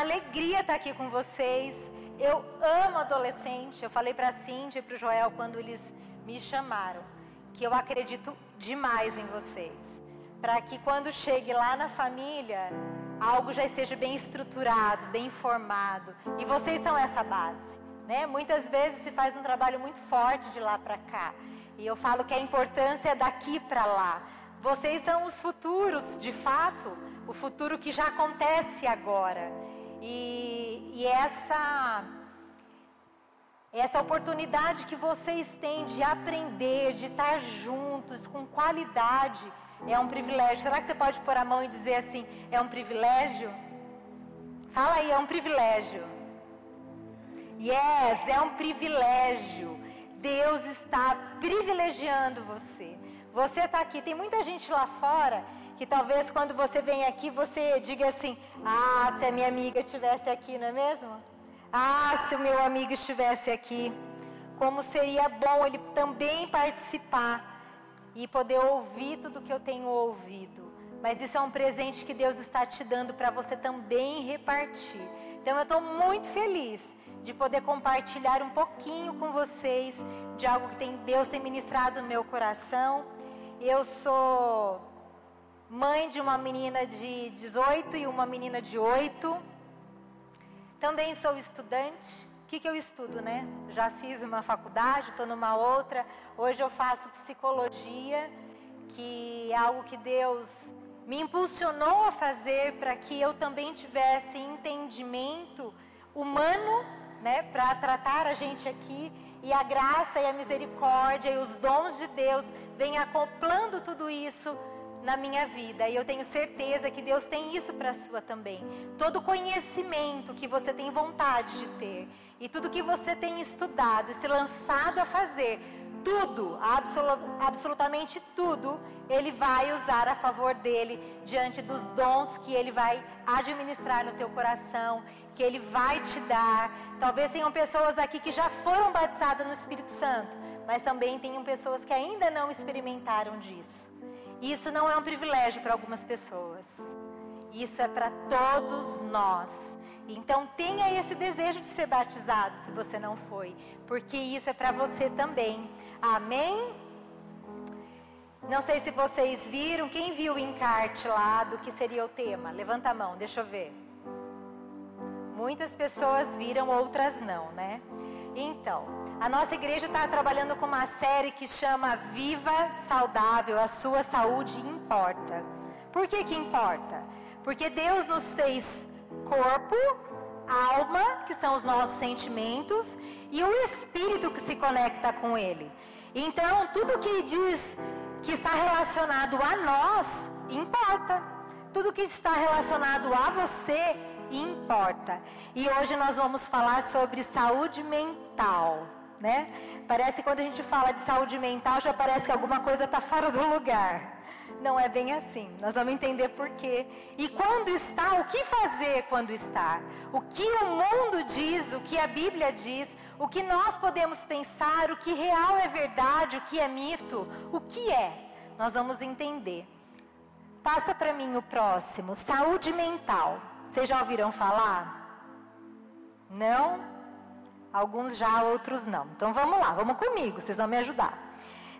alegria estar aqui com vocês. Eu amo adolescente. Eu falei para a Cindy e para o Joel quando eles me chamaram que eu acredito demais em vocês. Para que quando chegue lá na família, algo já esteja bem estruturado, bem formado. E vocês são essa base. Né? Muitas vezes se faz um trabalho muito forte de lá para cá. E eu falo que a importância é daqui para lá. Vocês são os futuros, de fato, o futuro que já acontece agora. E, e essa essa oportunidade que vocês têm de aprender, de estar juntos com qualidade, é um privilégio. Será que você pode pôr a mão e dizer assim: é um privilégio? Fala aí, é um privilégio. Yes, é um privilégio. Deus está privilegiando você. Você está aqui. Tem muita gente lá fora que talvez quando você vem aqui você diga assim: Ah, se a minha amiga estivesse aqui, não é mesmo? Ah, se o meu amigo estivesse aqui. Como seria bom ele também participar e poder ouvir tudo que eu tenho ouvido. Mas isso é um presente que Deus está te dando para você também repartir. Então eu estou muito feliz de poder compartilhar um pouquinho com vocês de algo que tem, Deus tem ministrado no meu coração. Eu sou mãe de uma menina de 18 e uma menina de 8. Também sou estudante. O que, que eu estudo, né? Já fiz uma faculdade, estou numa outra. Hoje eu faço psicologia, que é algo que Deus me impulsionou a fazer para que eu também tivesse entendimento humano, né, para tratar a gente aqui e a graça e a misericórdia e os dons de Deus vêm acoplando tudo isso na minha vida. E eu tenho certeza que Deus tem isso para a sua também. Todo conhecimento que você tem vontade de ter e tudo que você tem estudado e se lançado a fazer, tudo, absolutamente tudo, ele vai usar a favor dele diante dos dons que ele vai administrar no teu coração, que ele vai te dar. Talvez tenham pessoas aqui que já foram batizadas no Espírito Santo, mas também tenham pessoas que ainda não experimentaram disso. Isso não é um privilégio para algumas pessoas. Isso é para todos nós. Então tenha esse desejo de ser batizado, se você não foi, porque isso é para você também. Amém? Não sei se vocês viram, quem viu o encarte lá do que seria o tema? Levanta a mão, deixa eu ver. Muitas pessoas viram, outras não, né? Então, a nossa igreja está trabalhando com uma série que chama Viva Saudável, a sua saúde importa. Por que que importa? Porque Deus nos fez corpo, alma, que são os nossos sentimentos, e o espírito que se conecta com ele. Então, tudo que diz que está relacionado a nós importa. Tudo que está relacionado a você importa. E hoje nós vamos falar sobre saúde mental né? Parece que quando a gente fala de saúde mental, já parece que alguma coisa está fora do lugar. Não é bem assim. Nós vamos entender por quê. E quando está, o que fazer quando está? O que o mundo diz, o que a Bíblia diz, o que nós podemos pensar, o que real é verdade, o que é mito, o que é? Nós vamos entender. Passa para mim o próximo, saúde mental. Vocês já ouviram falar? Não? Alguns já, outros não. Então vamos lá, vamos comigo, vocês vão me ajudar.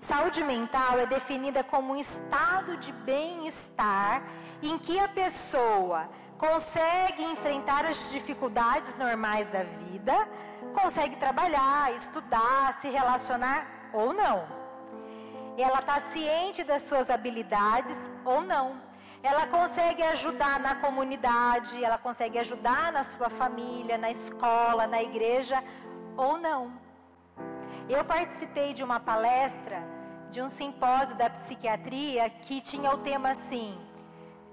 Saúde mental é definida como um estado de bem-estar em que a pessoa consegue enfrentar as dificuldades normais da vida, consegue trabalhar, estudar, se relacionar ou não. Ela está ciente das suas habilidades ou não. Ela consegue ajudar na comunidade, ela consegue ajudar na sua família, na escola, na igreja ou não. Eu participei de uma palestra, de um simpósio da psiquiatria que tinha o tema assim: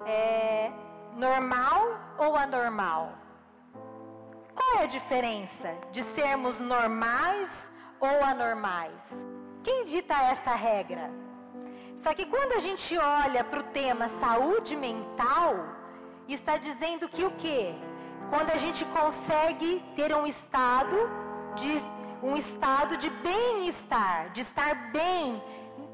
é, normal ou anormal? Qual é a diferença de sermos normais ou anormais? Quem dita essa regra? Só que quando a gente olha para o tema saúde mental, está dizendo que o quê? Quando a gente consegue ter um estado de um estado de bem-estar, de estar bem,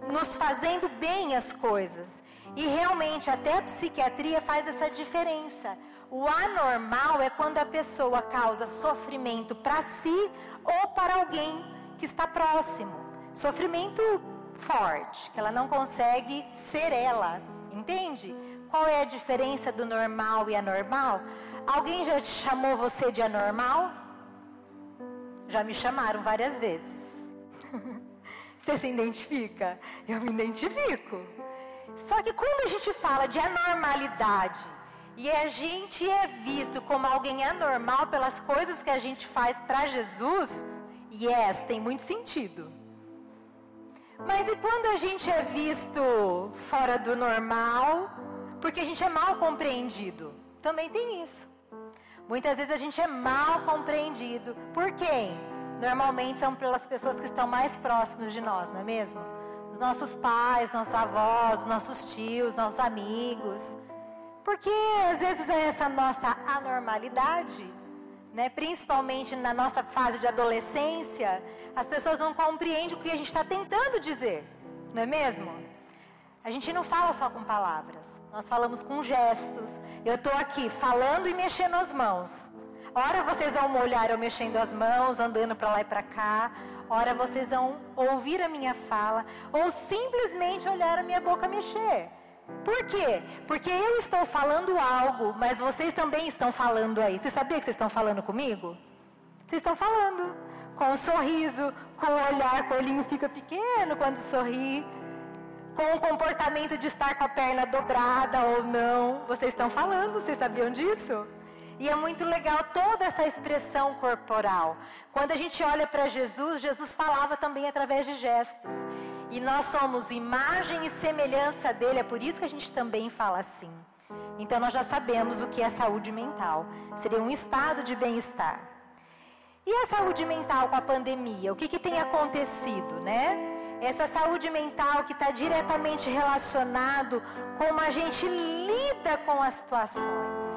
nos fazendo bem as coisas. E realmente até a psiquiatria faz essa diferença. O anormal é quando a pessoa causa sofrimento para si ou para alguém que está próximo. Sofrimento forte, que ela não consegue ser ela. Entende? Qual é a diferença do normal e anormal? Alguém já te chamou você de anormal? Já me chamaram várias vezes. Você se identifica? Eu me identifico. Só que quando a gente fala de anormalidade e a gente é visto como alguém anormal pelas coisas que a gente faz para Jesus, yes, tem muito sentido. Mas e quando a gente é visto fora do normal, porque a gente é mal compreendido? Também tem isso. Muitas vezes a gente é mal compreendido. Por quem? Normalmente são pelas pessoas que estão mais próximas de nós, não é mesmo? Os nossos pais, nossos avós, nossos tios, nossos amigos. Porque às vezes é essa nossa anormalidade, né? principalmente na nossa fase de adolescência, as pessoas não compreendem o que a gente está tentando dizer, não é mesmo? A gente não fala só com palavras, nós falamos com gestos. Eu estou aqui falando e mexendo as mãos. Ora vocês vão olhar eu mexendo as mãos, andando para lá e para cá. Ora vocês vão ouvir a minha fala ou simplesmente olhar a minha boca mexer. Por quê? Porque eu estou falando algo, mas vocês também estão falando aí. Você sabia que vocês estão falando comigo? Vocês estão falando. Com um sorriso, com o olhar, o olhinho fica pequeno quando sorri. Com o comportamento de estar com a perna dobrada ou não. Vocês estão falando, vocês sabiam disso? E é muito legal toda essa expressão corporal. Quando a gente olha para Jesus, Jesus falava também através de gestos. E nós somos imagem e semelhança dele, é por isso que a gente também fala assim. Então nós já sabemos o que é saúde mental. Seria um estado de bem-estar. E a saúde mental com a pandemia? O que, que tem acontecido, né? Essa saúde mental que está diretamente relacionado com como a gente lida com as situações.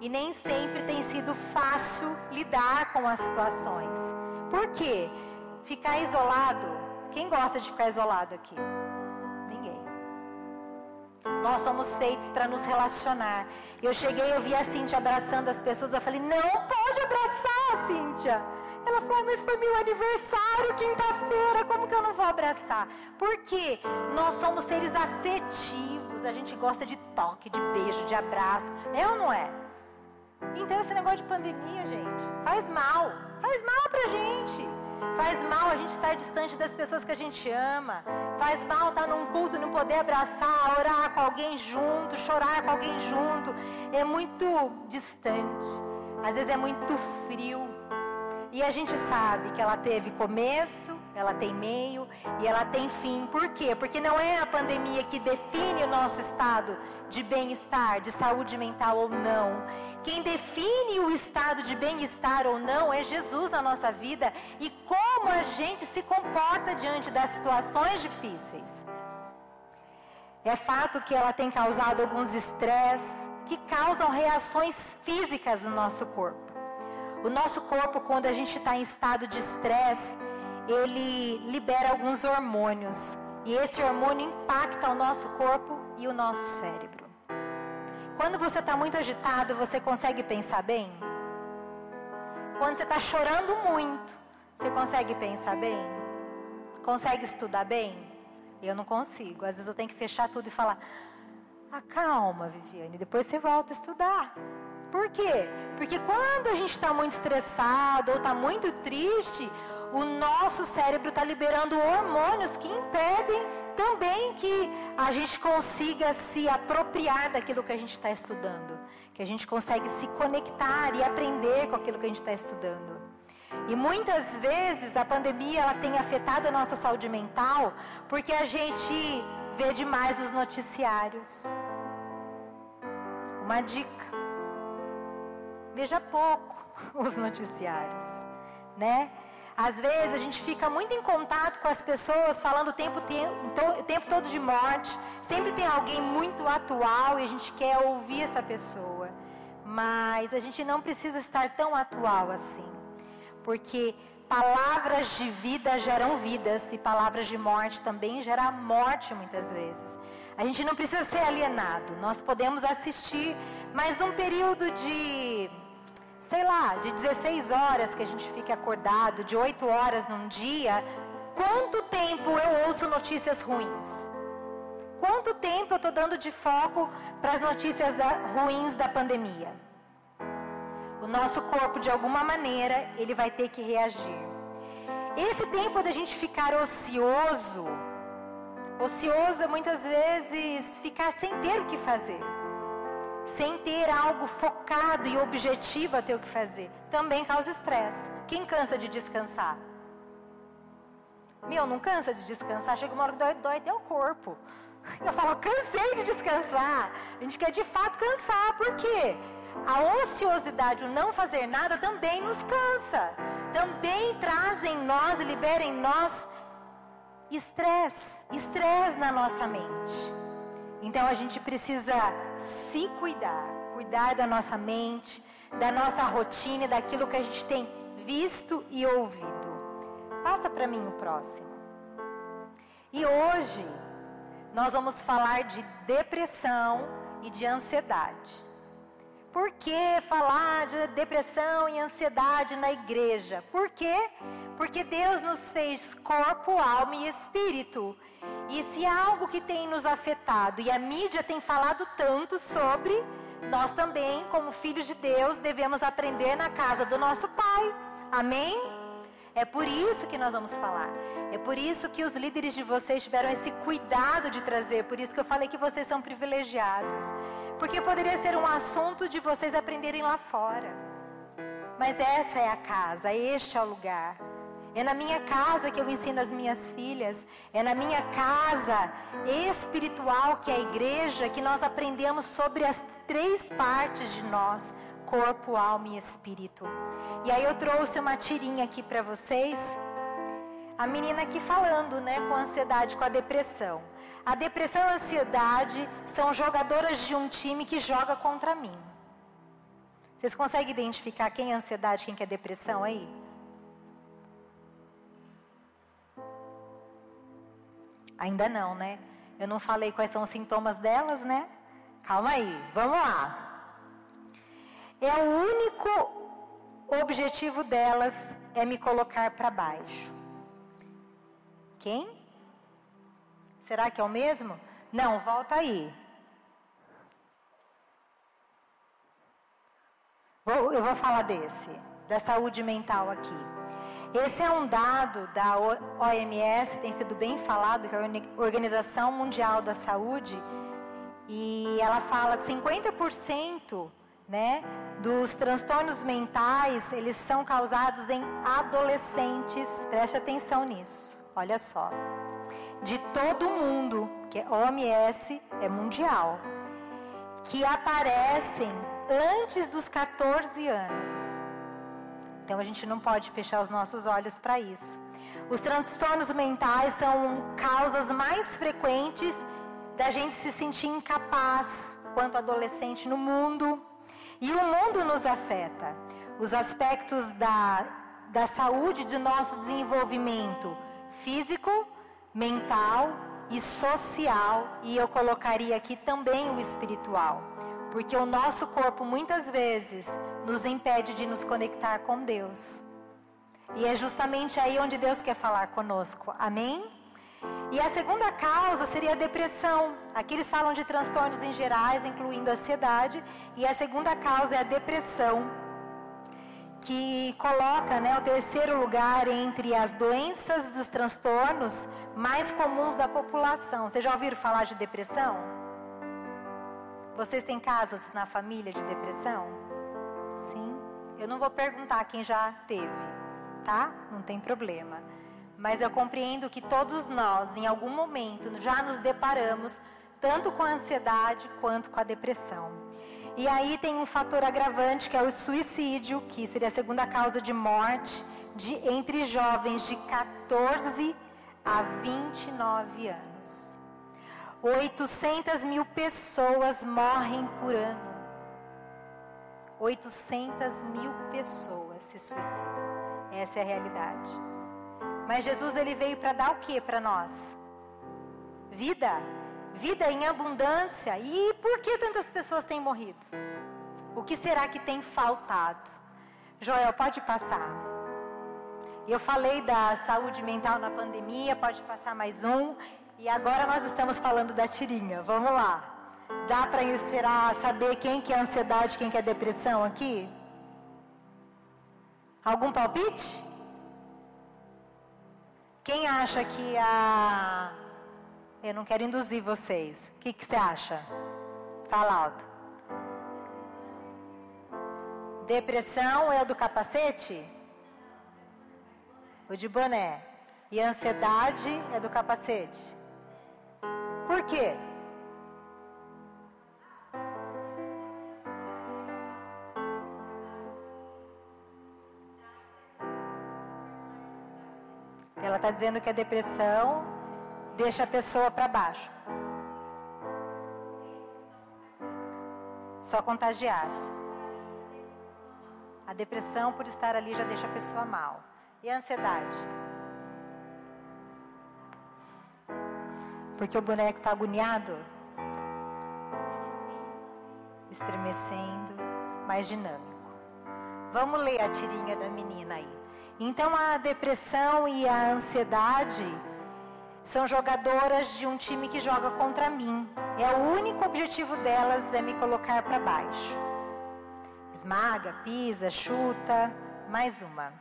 E nem sempre tem sido fácil lidar com as situações. Por quê? Ficar isolado. Quem gosta de ficar isolado aqui? Ninguém. Nós somos feitos para nos relacionar. Eu cheguei, eu vi a Cíntia abraçando as pessoas. Eu falei, não pode abraçar, Cíntia. Ela falou, mas foi meu aniversário, quinta-feira, como que eu não vou abraçar? Por quê? Nós somos seres afetivos. A gente gosta de toque, de beijo, de abraço. É ou não é? Então esse negócio de pandemia, gente, faz mal. Faz mal pra gente. Faz mal a gente estar distante das pessoas que a gente ama. Faz mal estar num culto, não poder abraçar, orar com alguém junto, chorar com alguém junto. É muito distante. Às vezes é muito frio. E a gente sabe que ela teve começo, ela tem meio e ela tem fim. Por quê? Porque não é a pandemia que define o nosso estado de bem-estar, de saúde mental ou não. Quem define o estado de bem-estar ou não é Jesus na nossa vida e como a gente se comporta diante das situações difíceis. É fato que ela tem causado alguns estresses que causam reações físicas no nosso corpo. O nosso corpo, quando a gente está em estado de estresse, ele libera alguns hormônios. E esse hormônio impacta o nosso corpo e o nosso cérebro. Quando você está muito agitado, você consegue pensar bem? Quando você está chorando muito, você consegue pensar bem? Consegue estudar bem? Eu não consigo. Às vezes eu tenho que fechar tudo e falar: acalma, Viviane, depois você volta a estudar. Por quê? Porque quando a gente está muito estressado ou está muito triste, o nosso cérebro está liberando hormônios que impedem também que a gente consiga se apropriar daquilo que a gente está estudando, que a gente consegue se conectar e aprender com aquilo que a gente está estudando. E muitas vezes a pandemia ela tem afetado a nossa saúde mental porque a gente vê demais os noticiários. Uma dica veja pouco os noticiários, né? Às vezes a gente fica muito em contato com as pessoas, falando o tempo, o tempo todo de morte. Sempre tem alguém muito atual e a gente quer ouvir essa pessoa. Mas a gente não precisa estar tão atual assim. Porque palavras de vida geram vidas e palavras de morte também geram morte muitas vezes. A gente não precisa ser alienado. Nós podemos assistir, mas num período de, sei lá, de 16 horas que a gente fica acordado, de 8 horas num dia, quanto tempo eu ouço notícias ruins? Quanto tempo eu estou dando de foco para as notícias da, ruins da pandemia? O nosso corpo, de alguma maneira, ele vai ter que reagir. Esse tempo da gente ficar ocioso, ocioso é muitas vezes ficar sem ter o que fazer, sem ter algo focado e objetivo a ter o que fazer, também causa estresse. Quem cansa de descansar? Meu, não cansa de descansar, chega uma hora que dói, dói até o corpo. Eu falo, cansei de descansar. A gente quer de fato cansar, por quê? A ociosidade, o não fazer nada também nos cansa. Também traz em nós, libera em nós estresse, estresse na nossa mente. Então a gente precisa se cuidar, cuidar da nossa mente, da nossa rotina, daquilo que a gente tem visto e ouvido. Passa para mim o próximo. E hoje nós vamos falar de depressão e de ansiedade. Por que falar de depressão e ansiedade na igreja? Por quê? Porque Deus nos fez corpo, alma e espírito. E se há algo que tem nos afetado, e a mídia tem falado tanto sobre, nós também, como filhos de Deus, devemos aprender na casa do nosso Pai. Amém? É por isso que nós vamos falar. É por isso que os líderes de vocês tiveram esse cuidado de trazer. Por isso que eu falei que vocês são privilegiados. Porque poderia ser um assunto de vocês aprenderem lá fora. Mas essa é a casa, este é o lugar. É na minha casa que eu ensino as minhas filhas. É na minha casa espiritual, que é a igreja, que nós aprendemos sobre as três partes de nós: corpo, alma e espírito. E aí eu trouxe uma tirinha aqui para vocês. A menina aqui falando, né, com ansiedade, com a depressão. A depressão e a ansiedade são jogadoras de um time que joga contra mim. Vocês conseguem identificar quem é ansiedade, quem é depressão aí? Ainda não, né? Eu não falei quais são os sintomas delas, né? Calma aí, vamos lá. É o único objetivo delas é me colocar para baixo. Quem? Será que é o mesmo? Não, volta aí. Eu vou falar desse, da saúde mental aqui. Esse é um dado da OMS, tem sido bem falado, que é a Organização Mundial da Saúde, e ela fala 50% né, dos transtornos mentais, eles são causados em adolescentes. Preste atenção nisso. Olha só. De todo mundo, que é OMS é mundial, que aparecem antes dos 14 anos. Então a gente não pode fechar os nossos olhos para isso. Os transtornos mentais são causas mais frequentes da gente se sentir incapaz quanto adolescente no mundo. E o mundo nos afeta. Os aspectos da, da saúde, do nosso desenvolvimento físico, mental e social, e eu colocaria aqui também o espiritual. Porque o nosso corpo muitas vezes nos impede de nos conectar com Deus. E é justamente aí onde Deus quer falar conosco. Amém? E a segunda causa seria a depressão. Aqui eles falam de transtornos em gerais, incluindo a ansiedade. E a segunda causa é a depressão, que coloca né, o terceiro lugar entre as doenças dos transtornos mais comuns da população. Vocês já ouviram falar de depressão? Vocês têm casos na família de depressão? Sim. Eu não vou perguntar quem já teve, tá? Não tem problema. Mas eu compreendo que todos nós, em algum momento, já nos deparamos tanto com a ansiedade quanto com a depressão. E aí tem um fator agravante que é o suicídio, que seria a segunda causa de morte de, entre jovens de 14 a 29 anos. 800 mil pessoas morrem por ano. 800 mil pessoas se suicidam. Essa é a realidade. Mas Jesus ele veio para dar o que para nós? Vida. vida em abundância. E por que tantas pessoas têm morrido? O que será que tem faltado? Joel, pode passar. Eu falei da saúde mental na pandemia, pode passar mais um. E agora nós estamos falando da tirinha. Vamos lá. Dá para encerrar, saber quem que é ansiedade, quem que é depressão aqui? Algum palpite? Quem acha que a. Eu não quero induzir vocês. O que, que você acha? Fala alto. Depressão é o do capacete? O de boné. E ansiedade é do capacete? Por quê? Ela está dizendo que a depressão deixa a pessoa para baixo. Só contagiar-se. A depressão, por estar ali, já deixa a pessoa mal. E a ansiedade? Porque o boneco está agoniado, estremecendo, mais dinâmico. Vamos ler a tirinha da menina aí. Então a depressão e a ansiedade são jogadoras de um time que joga contra mim. É o único objetivo delas é me colocar para baixo. Esmaga, pisa, chuta, mais uma.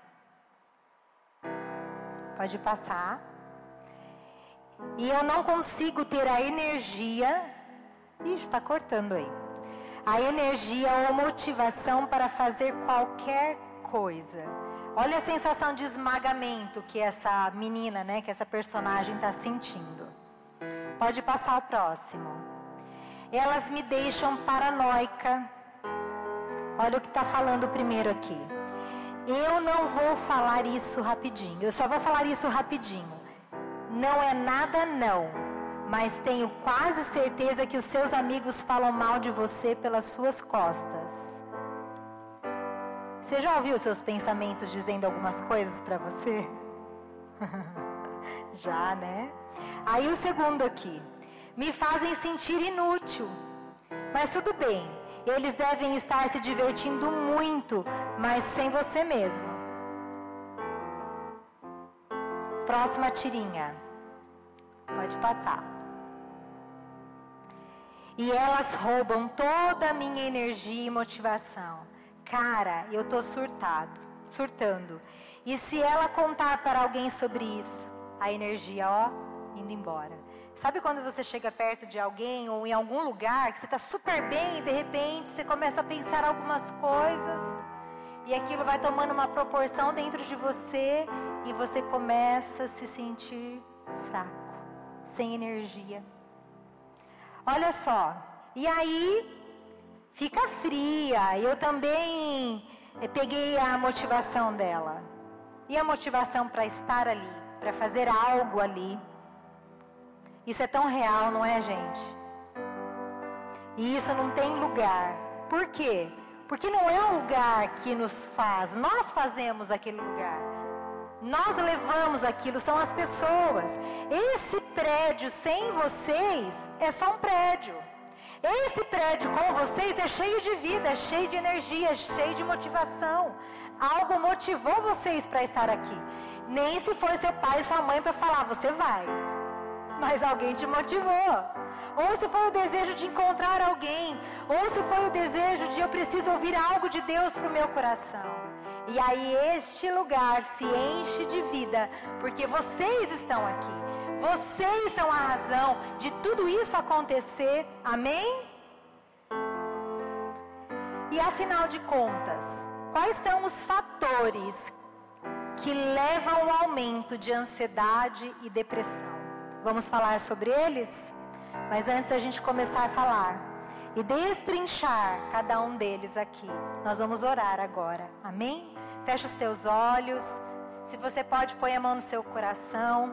Pode passar. E eu não consigo ter a energia. Ih, está cortando aí. A energia ou motivação para fazer qualquer coisa. Olha a sensação de esmagamento que essa menina, né, que essa personagem está sentindo. Pode passar o próximo. Elas me deixam paranoica. Olha o que está falando primeiro aqui. Eu não vou falar isso rapidinho. Eu só vou falar isso rapidinho. Não é nada não, mas tenho quase certeza que os seus amigos falam mal de você pelas suas costas. Você já ouviu seus pensamentos dizendo algumas coisas para você? já, né? Aí o segundo aqui. Me fazem sentir inútil. Mas tudo bem, eles devem estar se divertindo muito, mas sem você mesmo. Próxima tirinha. Pode passar. E elas roubam toda a minha energia e motivação. Cara, eu tô surtado, surtando. E se ela contar para alguém sobre isso, a energia, ó, indo embora. Sabe quando você chega perto de alguém ou em algum lugar que você está super bem e de repente você começa a pensar algumas coisas e aquilo vai tomando uma proporção dentro de você e você começa a se sentir fraco sem energia. Olha só, e aí fica fria. Eu também eh, peguei a motivação dela. E a motivação para estar ali, para fazer algo ali. Isso é tão real, não é, gente? E isso não tem lugar. Por quê? Porque não é um lugar que nos faz, nós fazemos aquele lugar. Nós levamos aquilo, são as pessoas. Esse prédio sem vocês é só um prédio. Esse prédio com vocês é cheio de vida, é cheio de energia, cheio de motivação. Algo motivou vocês para estar aqui. Nem se foi seu pai e sua mãe para falar, você vai. Mas alguém te motivou. Ou se foi o desejo de encontrar alguém. Ou se foi o desejo de eu preciso ouvir algo de Deus para o meu coração. E aí este lugar se enche de vida, porque vocês estão aqui. Vocês são a razão de tudo isso acontecer. Amém? E afinal de contas, quais são os fatores que levam ao aumento de ansiedade e depressão? Vamos falar sobre eles? Mas antes a gente começar a falar e destrinchar cada um deles aqui, nós vamos orar agora. Amém? Feche os teus olhos. Se você pode, põe a mão no seu coração.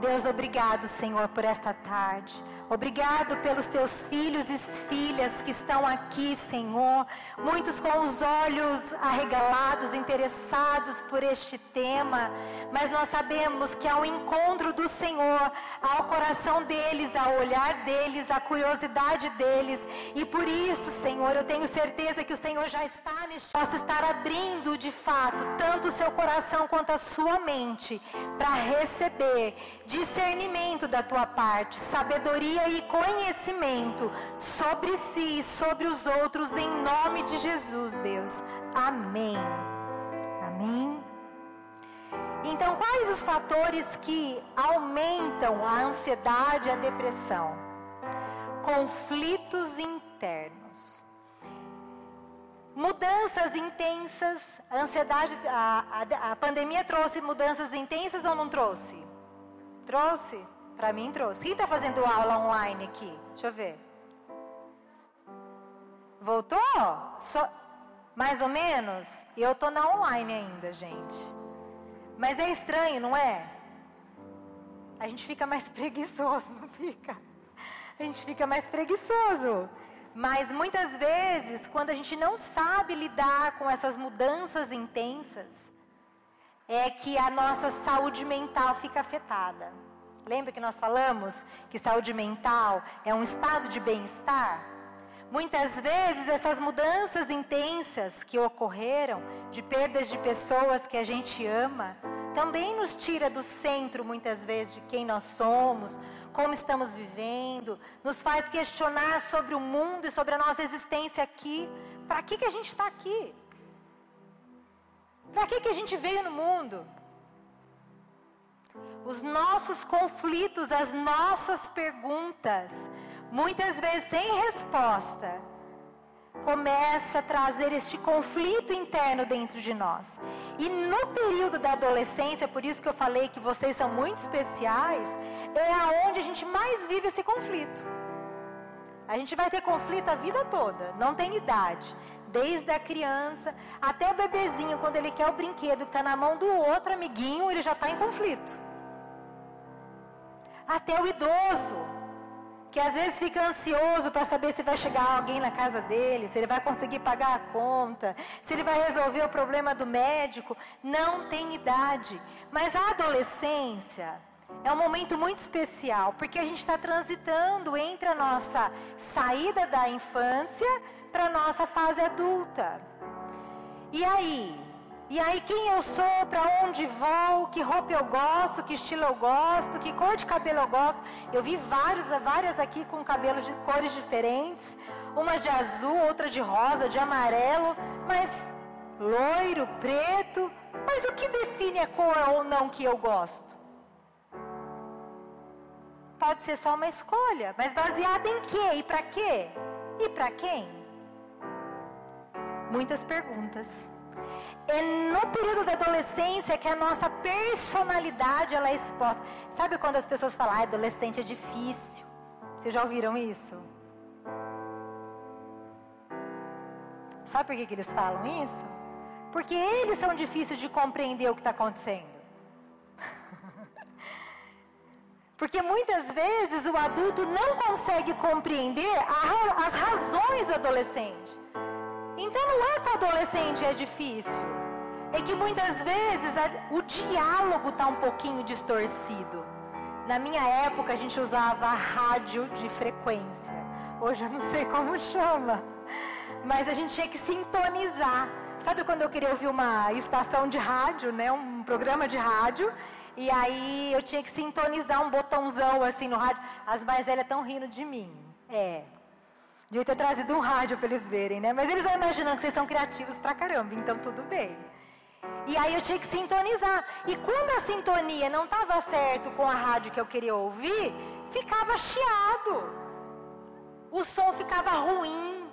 Deus, obrigado, Senhor, por esta tarde. Obrigado pelos teus filhos e filhas que estão aqui, Senhor. Muitos com os olhos arregalados, interessados por este tema. Mas nós sabemos que ao encontro do Senhor, ao coração deles, ao olhar deles, à curiosidade deles. E por isso, Senhor, eu tenho certeza que o Senhor já está neste. Possa estar abrindo de fato tanto o seu coração quanto a sua mente para receber discernimento da tua parte, sabedoria sabedoria e conhecimento sobre si e sobre os outros, em nome de Jesus, Deus. Amém. Amém. Então, quais os fatores que aumentam a ansiedade e a depressão? Conflitos internos. Mudanças intensas, ansiedade, a, a, a pandemia trouxe mudanças intensas ou não trouxe? Trouxe? Para mim trouxe. Quem está fazendo aula online aqui? Deixa eu ver. Voltou? So... Mais ou menos? Eu estou na online ainda, gente. Mas é estranho, não é? A gente fica mais preguiçoso, não fica? A gente fica mais preguiçoso. Mas muitas vezes, quando a gente não sabe lidar com essas mudanças intensas, é que a nossa saúde mental fica afetada. Lembra que nós falamos que saúde mental é um estado de bem-estar? Muitas vezes essas mudanças intensas que ocorreram, de perdas de pessoas que a gente ama, também nos tira do centro, muitas vezes, de quem nós somos, como estamos vivendo, nos faz questionar sobre o mundo e sobre a nossa existência aqui. Para que, que a gente está aqui? Para que, que a gente veio no mundo? Os nossos conflitos, as nossas perguntas, muitas vezes sem resposta, começa a trazer este conflito interno dentro de nós. E no período da adolescência, por isso que eu falei que vocês são muito especiais, é aonde a gente mais vive esse conflito. A gente vai ter conflito a vida toda, não tem idade. Desde a criança até o bebezinho, quando ele quer o brinquedo que está na mão do outro amiguinho, ele já está em conflito até o idoso, que às vezes fica ansioso para saber se vai chegar alguém na casa dele, se ele vai conseguir pagar a conta, se ele vai resolver o problema do médico, não tem idade. Mas a adolescência é um momento muito especial, porque a gente está transitando entre a nossa saída da infância para a nossa fase adulta. E aí, e aí, quem eu sou, para onde vou, que roupa eu gosto, que estilo eu gosto, que cor de cabelo eu gosto. Eu vi vários, várias aqui com cabelos de cores diferentes, umas de azul, outra de rosa, de amarelo, mas loiro, preto. Mas o que define a cor ou não que eu gosto? Pode ser só uma escolha, mas baseada em quê e para quê? E para quem? Muitas perguntas. É no período da adolescência que a nossa personalidade ela é exposta. Sabe quando as pessoas falam, ah, adolescente é difícil? Vocês já ouviram isso? Sabe por que, que eles falam isso? Porque eles são difíceis de compreender o que está acontecendo. Porque muitas vezes o adulto não consegue compreender a, as razões do adolescente. Não é que o adolescente é difícil. É que muitas vezes o diálogo está um pouquinho distorcido. Na minha época a gente usava rádio de frequência. Hoje eu não sei como chama. Mas a gente tinha que sintonizar. Sabe quando eu queria ouvir uma estação de rádio, né? Um programa de rádio. E aí eu tinha que sintonizar um botãozão assim no rádio. As mais velhas estão rindo de mim. É, Devia ter trazido um rádio para eles verem, né? Mas eles vão imaginando que vocês são criativos pra caramba, então tudo bem. E aí eu tinha que sintonizar. E quando a sintonia não estava certo com a rádio que eu queria ouvir, ficava chiado. O som ficava ruim.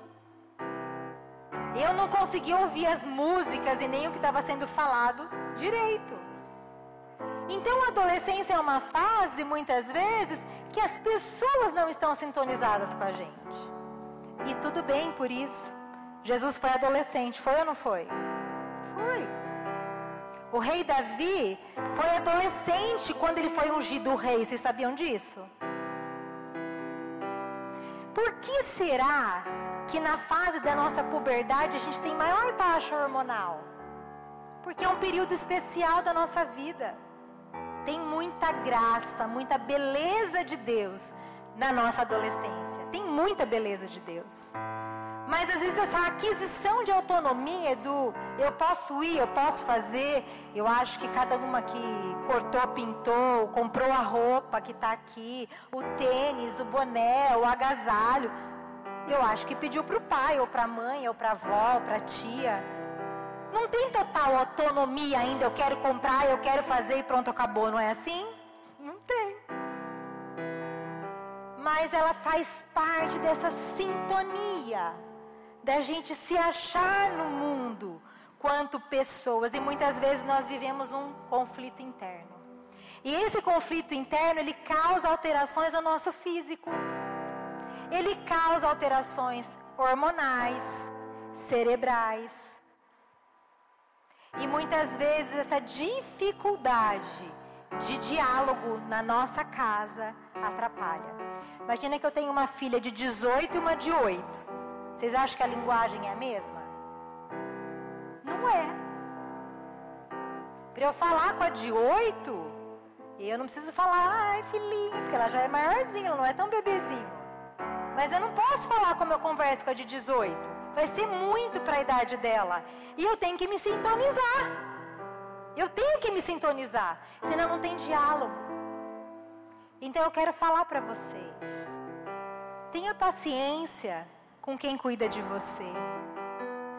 Eu não conseguia ouvir as músicas e nem o que estava sendo falado direito. Então a adolescência é uma fase, muitas vezes, que as pessoas não estão sintonizadas com a gente. E tudo bem por isso. Jesus foi adolescente, foi ou não foi? Foi. O rei Davi foi adolescente quando ele foi ungido rei. Vocês sabiam disso? Por que será que na fase da nossa puberdade a gente tem maior taxa hormonal? Porque é um período especial da nossa vida. Tem muita graça, muita beleza de Deus na nossa adolescência. Tem muita beleza de Deus. Mas às vezes essa aquisição de autonomia do eu posso ir, eu posso fazer, eu acho que cada uma que cortou, pintou, comprou a roupa que está aqui, o tênis, o boné, o agasalho, eu acho que pediu para o pai, ou para a mãe, ou para a avó, ou para a tia. Não tem total autonomia ainda, eu quero comprar, eu quero fazer e pronto, acabou, não é assim? Mas ela faz parte dessa sintonia da gente se achar no mundo quanto pessoas e muitas vezes nós vivemos um conflito interno. E esse conflito interno, ele causa alterações ao nosso físico. Ele causa alterações hormonais, cerebrais. E muitas vezes essa dificuldade de diálogo na nossa casa atrapalha. Imagina que eu tenho uma filha de 18 e uma de 8. Vocês acham que a linguagem é a mesma? Não é. Para eu falar com a de oito, eu não preciso falar, ai filhinha, porque ela já é maiorzinha, ela não é tão bebezinho. Mas eu não posso falar como eu converso com a de 18. Vai ser muito para a idade dela. E eu tenho que me sintonizar. Eu tenho que me sintonizar, senão não tem diálogo. Então eu quero falar para vocês. Tenha paciência com quem cuida de você.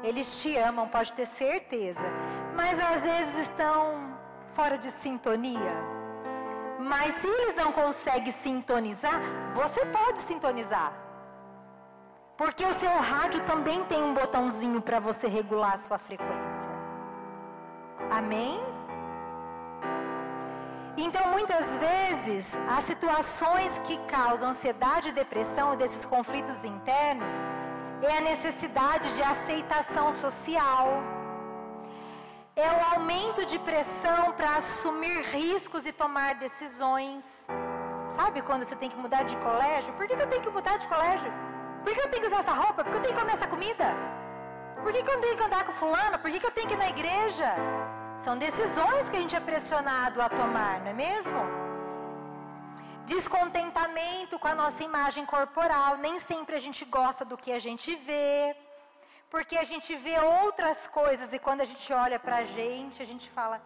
Eles te amam, pode ter certeza, mas às vezes estão fora de sintonia. Mas se eles não conseguem sintonizar, você pode sintonizar. Porque o seu rádio também tem um botãozinho para você regular a sua frequência. Amém? Então, muitas vezes, as situações que causam ansiedade e depressão, desses conflitos internos, é a necessidade de aceitação social. É o aumento de pressão para assumir riscos e tomar decisões. Sabe quando você tem que mudar de colégio? Por que, que eu tenho que mudar de colégio? Por que eu tenho que usar essa roupa? Por que eu tenho que comer essa comida? Por que, que eu tenho que andar com fulano? Por que, que eu tenho que ir na igreja? São decisões que a gente é pressionado a tomar, não é mesmo? Descontentamento com a nossa imagem corporal. Nem sempre a gente gosta do que a gente vê. Porque a gente vê outras coisas e quando a gente olha pra gente, a gente fala: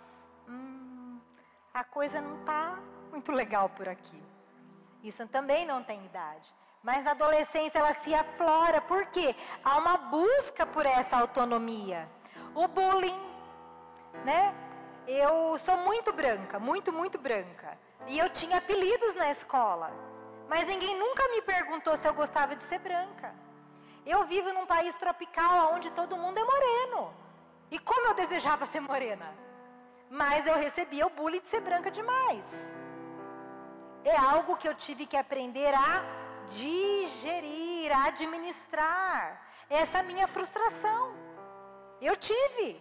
hum, a coisa não está muito legal por aqui. Isso também não tem idade. Mas na adolescência ela se aflora. Por quê? Há uma busca por essa autonomia. O bullying né? Eu sou muito branca, muito, muito branca. E eu tinha apelidos na escola. Mas ninguém nunca me perguntou se eu gostava de ser branca. Eu vivo num país tropical onde todo mundo é moreno. E como eu desejava ser morena? Mas eu recebia o bullying de ser branca demais. É algo que eu tive que aprender a digerir, a administrar. Essa minha frustração. Eu tive.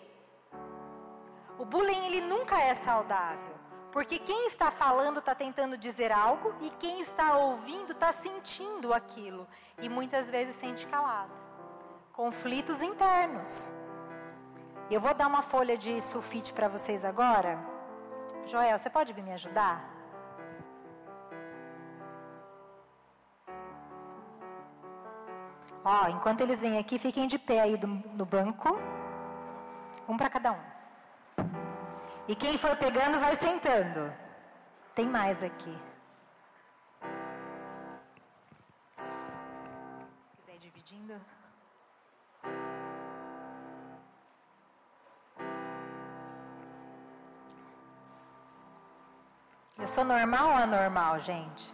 O bullying ele nunca é saudável, porque quem está falando está tentando dizer algo e quem está ouvindo está sentindo aquilo e muitas vezes sente calado. Conflitos internos. Eu vou dar uma folha de sulfite para vocês agora. Joel, você pode me ajudar? Ó, enquanto eles vêm aqui, fiquem de pé aí do, no banco. Um para cada um. E quem for pegando vai sentando. Tem mais aqui. Se quiser ir dividindo. Eu sou normal ou anormal, gente?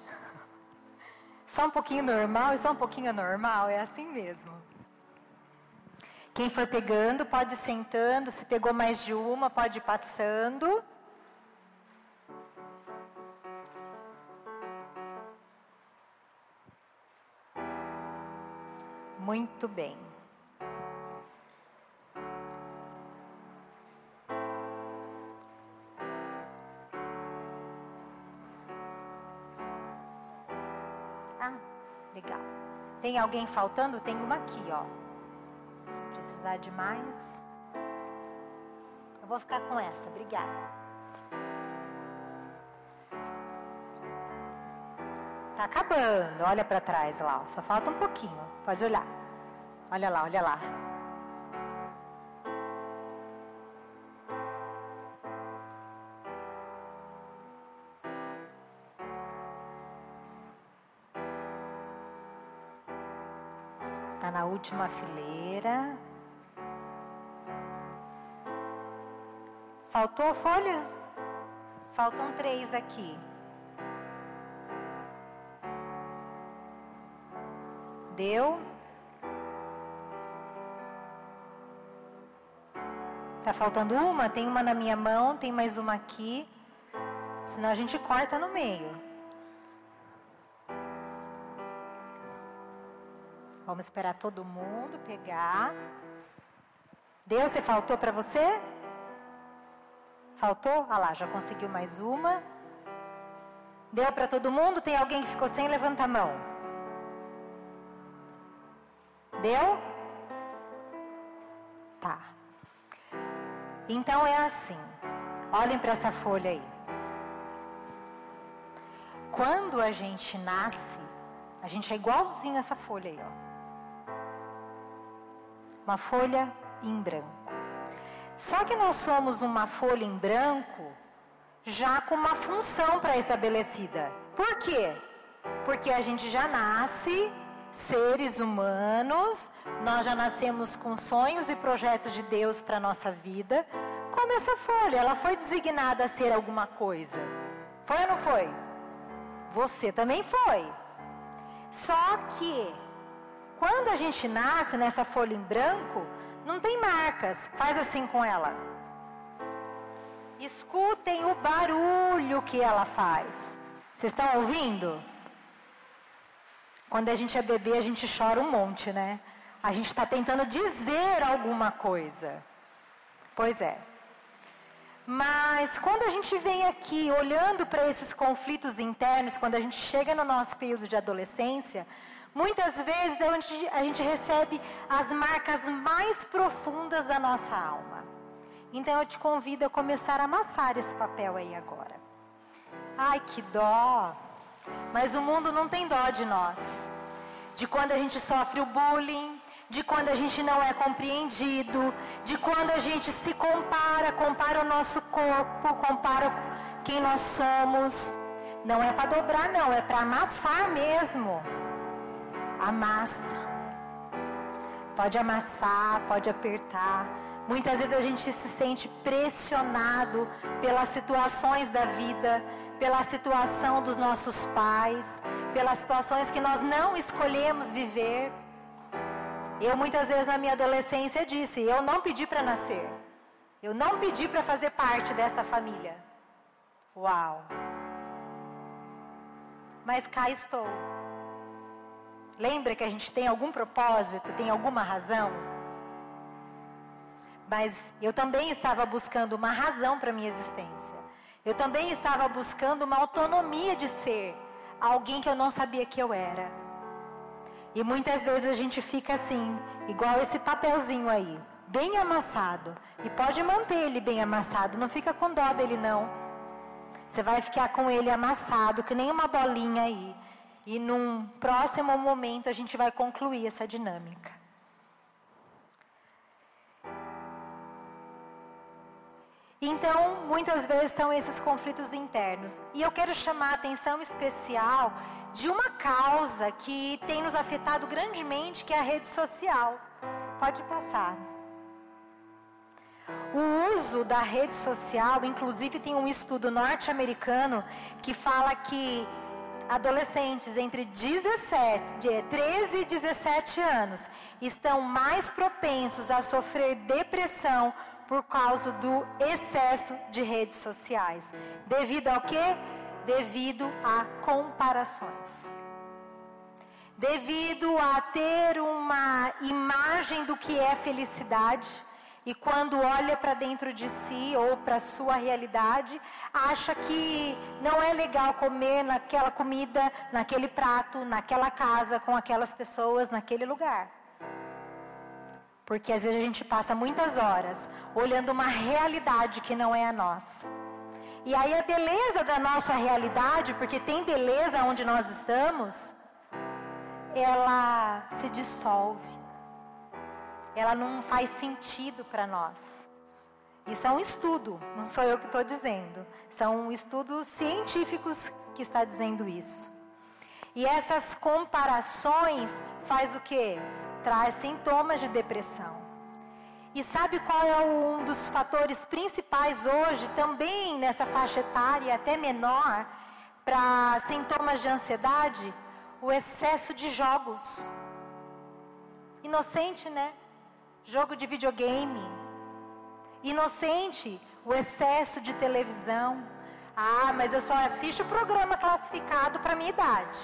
Só um pouquinho normal e só um pouquinho anormal? É assim mesmo. Quem for pegando, pode ir sentando. Se pegou mais de uma, pode ir passando. Muito bem. Ah, legal. Tem alguém faltando? Tem uma aqui, ó. Precisar de mais. Eu vou ficar com essa, obrigada. Tá acabando. Olha para trás lá, só falta um pouquinho. Pode olhar. Olha lá, olha lá. Tá na última fileira. Faltou folha? Faltam três aqui. Deu? Tá faltando uma? Tem uma na minha mão, tem mais uma aqui. Senão a gente corta no meio. Vamos esperar todo mundo pegar. Deu? Você faltou para você? Faltou? Ah lá, já conseguiu mais uma. Deu para todo mundo? Tem alguém que ficou sem? Levanta a mão. Deu? Tá. Então é assim. Olhem para essa folha aí. Quando a gente nasce, a gente é igualzinho essa folha aí, ó uma folha em branco. Só que nós somos uma folha em branco já com uma função pré-estabelecida. Por quê? Porque a gente já nasce seres humanos, nós já nascemos com sonhos e projetos de Deus para nossa vida. Como essa folha, ela foi designada a ser alguma coisa. Foi ou não foi? Você também foi. Só que quando a gente nasce nessa folha em branco, não tem marcas. Faz assim com ela. Escutem o barulho que ela faz. Vocês estão ouvindo? Quando a gente é bebê, a gente chora um monte, né? A gente está tentando dizer alguma coisa. Pois é. Mas quando a gente vem aqui olhando para esses conflitos internos, quando a gente chega no nosso período de adolescência, Muitas vezes é onde a gente recebe as marcas mais profundas da nossa alma. Então eu te convido a começar a amassar esse papel aí agora. Ai, que dó! Mas o mundo não tem dó de nós. De quando a gente sofre o bullying, de quando a gente não é compreendido, de quando a gente se compara, compara o nosso corpo, compara quem nós somos. Não é para dobrar, não, é para amassar mesmo. Amassa. Pode amassar, pode apertar. Muitas vezes a gente se sente pressionado pelas situações da vida, pela situação dos nossos pais, pelas situações que nós não escolhemos viver. Eu muitas vezes na minha adolescência disse: eu não pedi para nascer. Eu não pedi para fazer parte desta família. Uau! Mas cá estou. Lembra que a gente tem algum propósito, tem alguma razão? Mas eu também estava buscando uma razão para minha existência. Eu também estava buscando uma autonomia de ser alguém que eu não sabia que eu era. E muitas vezes a gente fica assim, igual esse papelzinho aí, bem amassado. E pode manter ele bem amassado, não fica com dó dele não. Você vai ficar com ele amassado, que nem uma bolinha aí. E num próximo momento a gente vai concluir essa dinâmica. Então, muitas vezes são esses conflitos internos. E eu quero chamar a atenção especial de uma causa que tem nos afetado grandemente, que é a rede social. Pode passar. O uso da rede social, inclusive tem um estudo norte-americano que fala que adolescentes entre 17, 13 e 17 anos estão mais propensos a sofrer depressão por causa do excesso de redes sociais. Devido ao quê? Devido a comparações. Devido a ter uma imagem do que é felicidade, e quando olha para dentro de si ou para a sua realidade, acha que não é legal comer naquela comida, naquele prato, naquela casa, com aquelas pessoas, naquele lugar. Porque às vezes a gente passa muitas horas olhando uma realidade que não é a nossa. E aí a beleza da nossa realidade, porque tem beleza onde nós estamos, ela se dissolve ela não faz sentido para nós. Isso é um estudo, não sou eu que estou dizendo. São estudos científicos que está dizendo isso. E essas comparações faz o quê? Traz sintomas de depressão. E sabe qual é um dos fatores principais hoje, também nessa faixa etária, até menor, para sintomas de ansiedade? O excesso de jogos. Inocente, né? Jogo de videogame. Inocente, o excesso de televisão. Ah, mas eu só assisto o programa classificado para minha idade.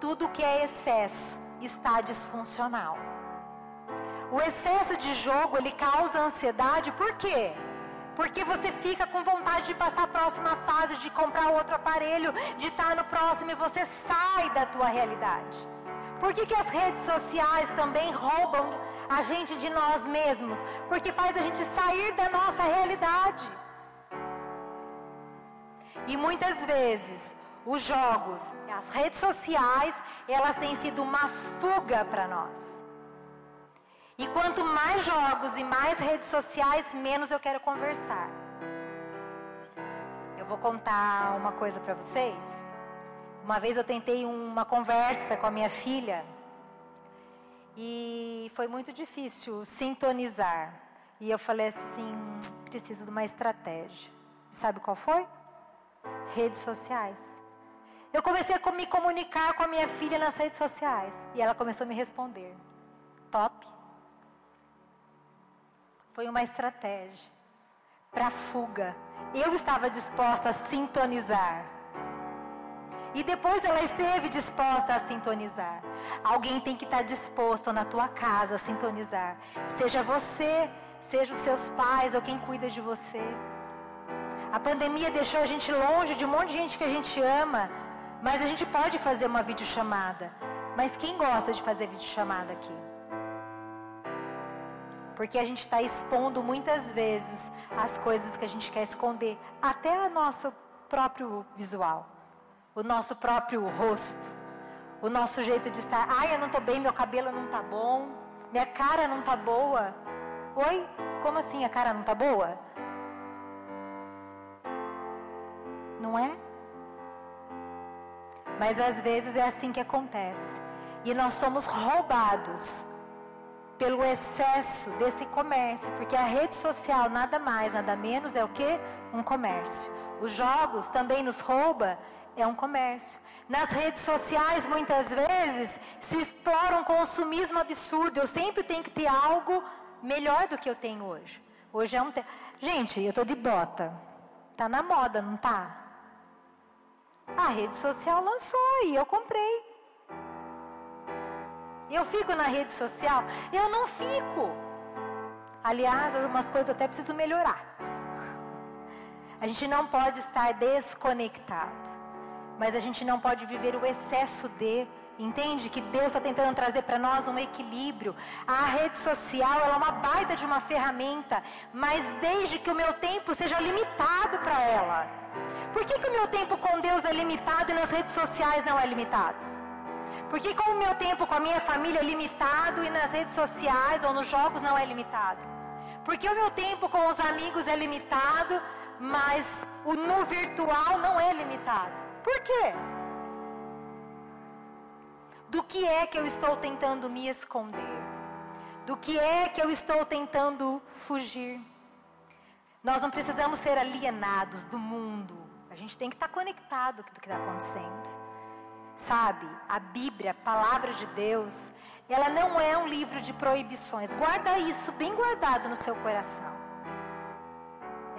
Tudo que é excesso está disfuncional. O excesso de jogo, ele causa ansiedade, por quê? Porque você fica com vontade de passar a próxima fase, de comprar outro aparelho, de estar no próximo e você sai da tua realidade. Por que, que as redes sociais também roubam a gente de nós mesmos? Porque faz a gente sair da nossa realidade. E muitas vezes os jogos, as redes sociais, elas têm sido uma fuga para nós. E quanto mais jogos e mais redes sociais, menos eu quero conversar. Eu vou contar uma coisa para vocês. Uma vez eu tentei uma conversa com a minha filha e foi muito difícil sintonizar. E eu falei assim: preciso de uma estratégia. Sabe qual foi? Redes sociais. Eu comecei a me comunicar com a minha filha nas redes sociais e ela começou a me responder. Top. Foi uma estratégia para fuga. Eu estava disposta a sintonizar. E depois ela esteve disposta a sintonizar. Alguém tem que estar disposto na tua casa a sintonizar. Seja você, seja os seus pais ou quem cuida de você. A pandemia deixou a gente longe de um monte de gente que a gente ama, mas a gente pode fazer uma videochamada. Mas quem gosta de fazer videochamada aqui? Porque a gente está expondo muitas vezes as coisas que a gente quer esconder, até o nosso próprio visual o nosso próprio rosto, o nosso jeito de estar. Ai, eu não estou bem, meu cabelo não está bom, minha cara não está boa. Oi? Como assim a cara não está boa? Não é? Mas às vezes é assim que acontece. E nós somos roubados pelo excesso desse comércio, porque a rede social nada mais, nada menos é o que? Um comércio. Os jogos também nos rouba é um comércio. Nas redes sociais, muitas vezes, se explora um consumismo absurdo. Eu sempre tenho que ter algo melhor do que eu tenho hoje. Hoje é um. Te... Gente, eu estou de bota. Tá na moda, não tá? A rede social lançou e eu comprei. Eu fico na rede social? Eu não fico. Aliás, algumas coisas até preciso melhorar. A gente não pode estar desconectado mas a gente não pode viver o excesso de. Entende que Deus está tentando trazer para nós um equilíbrio. A rede social é uma baita de uma ferramenta, mas desde que o meu tempo seja limitado para ela. Por que, que o meu tempo com Deus é limitado e nas redes sociais não é limitado? Por que com o meu tempo com a minha família é limitado e nas redes sociais ou nos jogos não é limitado? Porque o meu tempo com os amigos é limitado, mas o no virtual não é limitado? Por quê? Do que é que eu estou tentando me esconder? Do que é que eu estou tentando fugir? Nós não precisamos ser alienados do mundo. A gente tem que estar conectado com o que está acontecendo. Sabe, a Bíblia, a palavra de Deus, ela não é um livro de proibições. Guarda isso bem guardado no seu coração.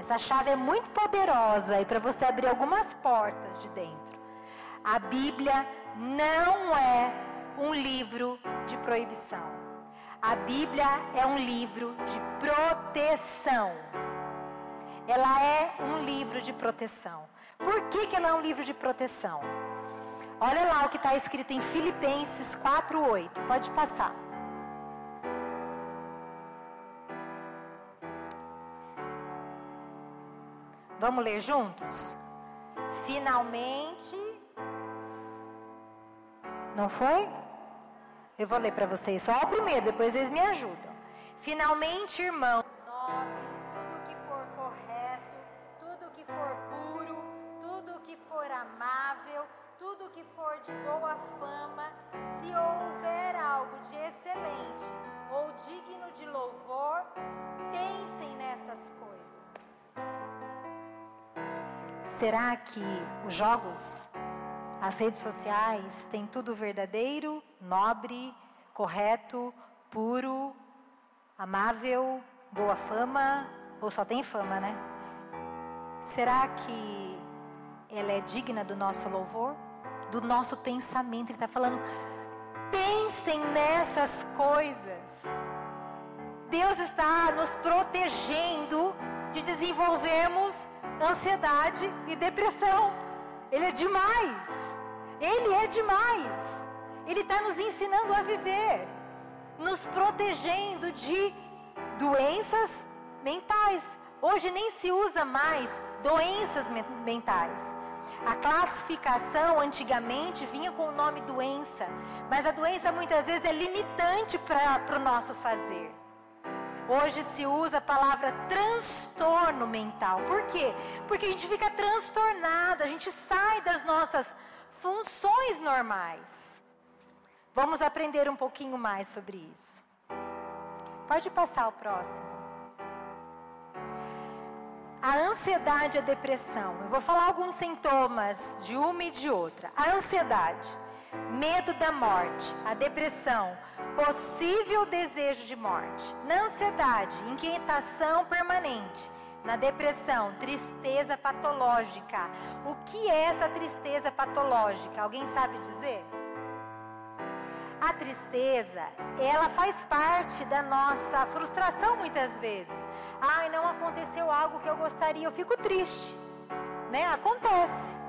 Essa chave é muito poderosa e para você abrir algumas portas de dentro. A Bíblia não é um livro de proibição. A Bíblia é um livro de proteção. Ela é um livro de proteção. Por que, que ela é um livro de proteção? Olha lá o que está escrito em Filipenses 4,8. Pode passar. Vamos ler juntos? Finalmente. Não foi? Eu vou ler para vocês só o primeiro, depois eles me ajudam. Finalmente, irmão, nobre, tudo que for correto, tudo que for puro, tudo que for amável, tudo que for de boa fama, se houver algo de excelente ou digno de louvor, pensem nessas coisas. Será que os jogos as redes sociais têm tudo verdadeiro, nobre, correto, puro, amável, boa fama, ou só tem fama, né? Será que ela é digna do nosso louvor? Do nosso pensamento? Ele está falando, pensem nessas coisas. Deus está nos protegendo de desenvolvermos ansiedade e depressão. Ele é demais. Ele é demais. Ele está nos ensinando a viver, nos protegendo de doenças mentais. Hoje nem se usa mais doenças mentais. A classificação antigamente vinha com o nome doença, mas a doença muitas vezes é limitante para o nosso fazer. Hoje se usa a palavra transtorno mental. Por quê? Porque a gente fica transtornado, a gente sai das nossas funções normais. Vamos aprender um pouquinho mais sobre isso. Pode passar o próximo. A ansiedade e a depressão. Eu vou falar alguns sintomas de uma e de outra. A ansiedade, medo da morte. A depressão, possível desejo de morte. Na ansiedade, inquietação permanente na depressão, tristeza patológica. O que é essa tristeza patológica? Alguém sabe dizer? A tristeza, ela faz parte da nossa frustração muitas vezes. Ai, não aconteceu algo que eu gostaria, eu fico triste. Né? Acontece.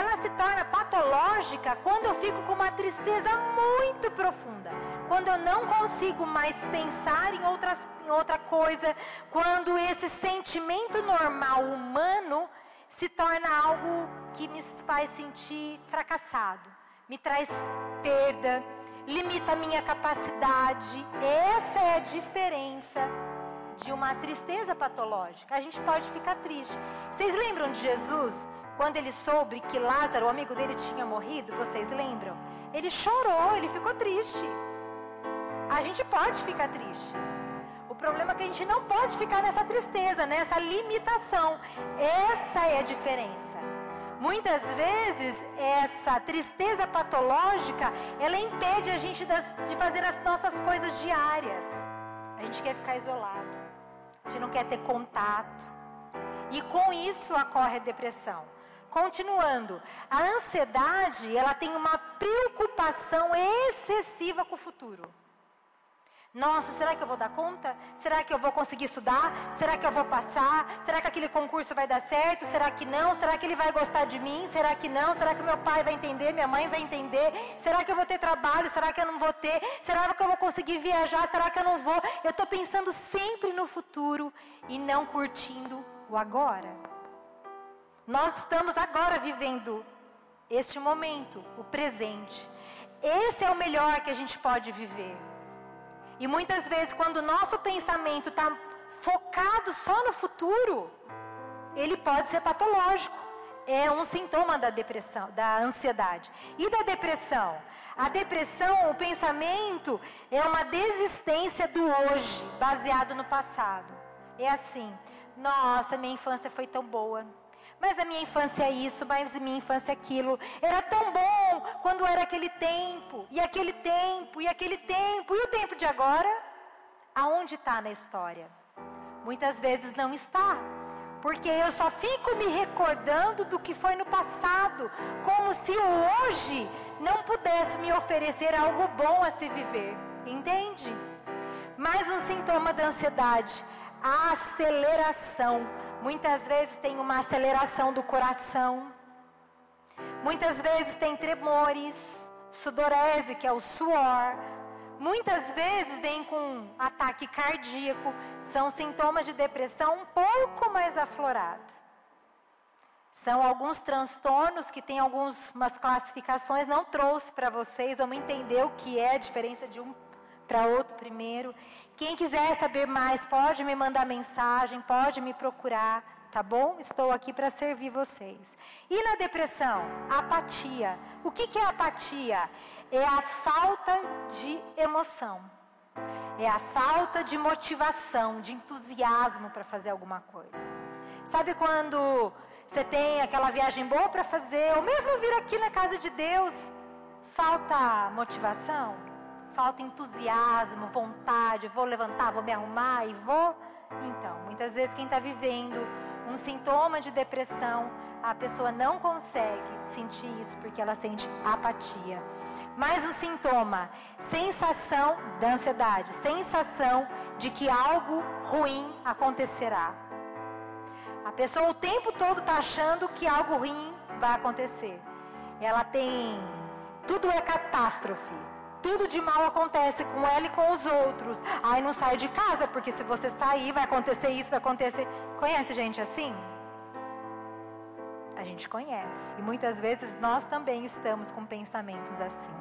Ela se torna patológica quando eu fico com uma tristeza muito profunda quando eu não consigo mais pensar em, outras, em outra coisa, quando esse sentimento normal humano se torna algo que me faz sentir fracassado, me traz perda, limita a minha capacidade. Essa é a diferença de uma tristeza patológica. A gente pode ficar triste. Vocês lembram de Jesus? Quando ele soube que Lázaro, o amigo dele, tinha morrido, vocês lembram? Ele chorou, ele ficou triste. A gente pode ficar triste. O problema é que a gente não pode ficar nessa tristeza, nessa limitação. Essa é a diferença. Muitas vezes essa tristeza patológica, ela impede a gente das, de fazer as nossas coisas diárias. A gente quer ficar isolado. A gente não quer ter contato. E com isso ocorre a depressão. Continuando, a ansiedade, ela tem uma preocupação excessiva com o futuro. Nossa, será que eu vou dar conta? Será que eu vou conseguir estudar? Será que eu vou passar? Será que aquele concurso vai dar certo? Será que não? Será que ele vai gostar de mim? Será que não? Será que meu pai vai entender? Minha mãe vai entender? Será que eu vou ter trabalho? Será que eu não vou ter? Será que eu vou conseguir viajar? Será que eu não vou? Eu estou pensando sempre no futuro e não curtindo o agora. Nós estamos agora vivendo este momento, o presente. Esse é o melhor que a gente pode viver. E muitas vezes, quando o nosso pensamento está focado só no futuro, ele pode ser patológico. É um sintoma da depressão, da ansiedade. E da depressão? A depressão, o pensamento, é uma desistência do hoje, baseado no passado. É assim: nossa, minha infância foi tão boa. Mas a minha infância é isso, mas a minha infância é aquilo. Era tão bom quando era aquele tempo, e aquele tempo, e aquele tempo, e o tempo de agora? Aonde está na história? Muitas vezes não está. Porque eu só fico me recordando do que foi no passado, como se o hoje não pudesse me oferecer algo bom a se viver. Entende? Mais um sintoma da ansiedade, a aceleração. Muitas vezes tem uma aceleração do coração. Muitas vezes tem tremores, sudorese, que é o suor. Muitas vezes vem com ataque cardíaco. São sintomas de depressão um pouco mais aflorados. São alguns transtornos que tem algumas classificações, não trouxe para vocês, vamos entender o que é a diferença de um para outro primeiro. Quem quiser saber mais, pode me mandar mensagem, pode me procurar, tá bom? Estou aqui para servir vocês. E na depressão? Apatia. O que, que é apatia? É a falta de emoção. É a falta de motivação, de entusiasmo para fazer alguma coisa. Sabe quando você tem aquela viagem boa para fazer, ou mesmo vir aqui na casa de Deus, falta motivação? Falta entusiasmo, vontade, vou levantar, vou me arrumar e vou. Então, muitas vezes quem está vivendo um sintoma de depressão, a pessoa não consegue sentir isso porque ela sente apatia. Mais um sintoma, sensação da ansiedade, sensação de que algo ruim acontecerá. A pessoa o tempo todo está achando que algo ruim vai acontecer. Ela tem. Tudo é catástrofe tudo de mal acontece com ela e com os outros. Aí não sai de casa, porque se você sair, vai acontecer isso, vai acontecer. Conhece gente assim? A gente conhece. E muitas vezes nós também estamos com pensamentos assim.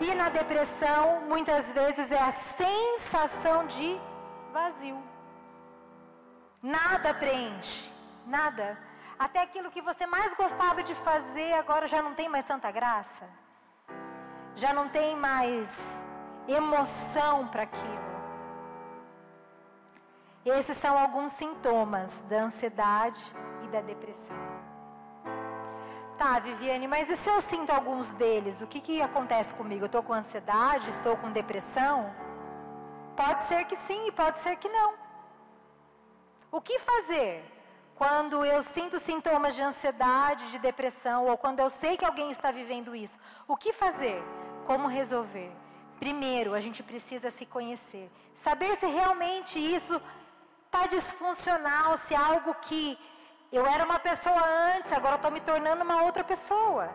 E na depressão, muitas vezes é a sensação de vazio. Nada preenche, nada. Até aquilo que você mais gostava de fazer agora já não tem mais tanta graça já não tem mais emoção para aquilo. Esses são alguns sintomas da ansiedade e da depressão. Tá, Viviane, mas e se eu sinto alguns deles? O que, que acontece comigo? Eu estou com ansiedade? Estou com depressão? Pode ser que sim e pode ser que não. O que fazer quando eu sinto sintomas de ansiedade, de depressão, ou quando eu sei que alguém está vivendo isso? O que fazer? Como resolver? Primeiro, a gente precisa se conhecer. Saber se realmente isso está disfuncional, se é algo que eu era uma pessoa antes, agora estou me tornando uma outra pessoa.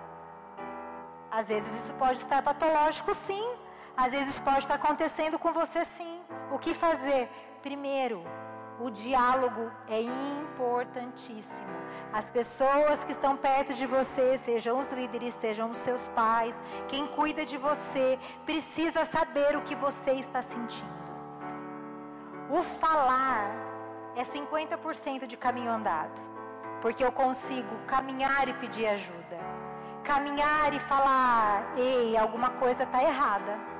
Às vezes isso pode estar patológico, sim. Às vezes pode estar acontecendo com você, sim. O que fazer? Primeiro, o diálogo é importantíssimo. As pessoas que estão perto de você, sejam os líderes, sejam os seus pais, quem cuida de você, precisa saber o que você está sentindo. O falar é 50% de caminho andado, porque eu consigo caminhar e pedir ajuda. Caminhar e falar, ei, alguma coisa está errada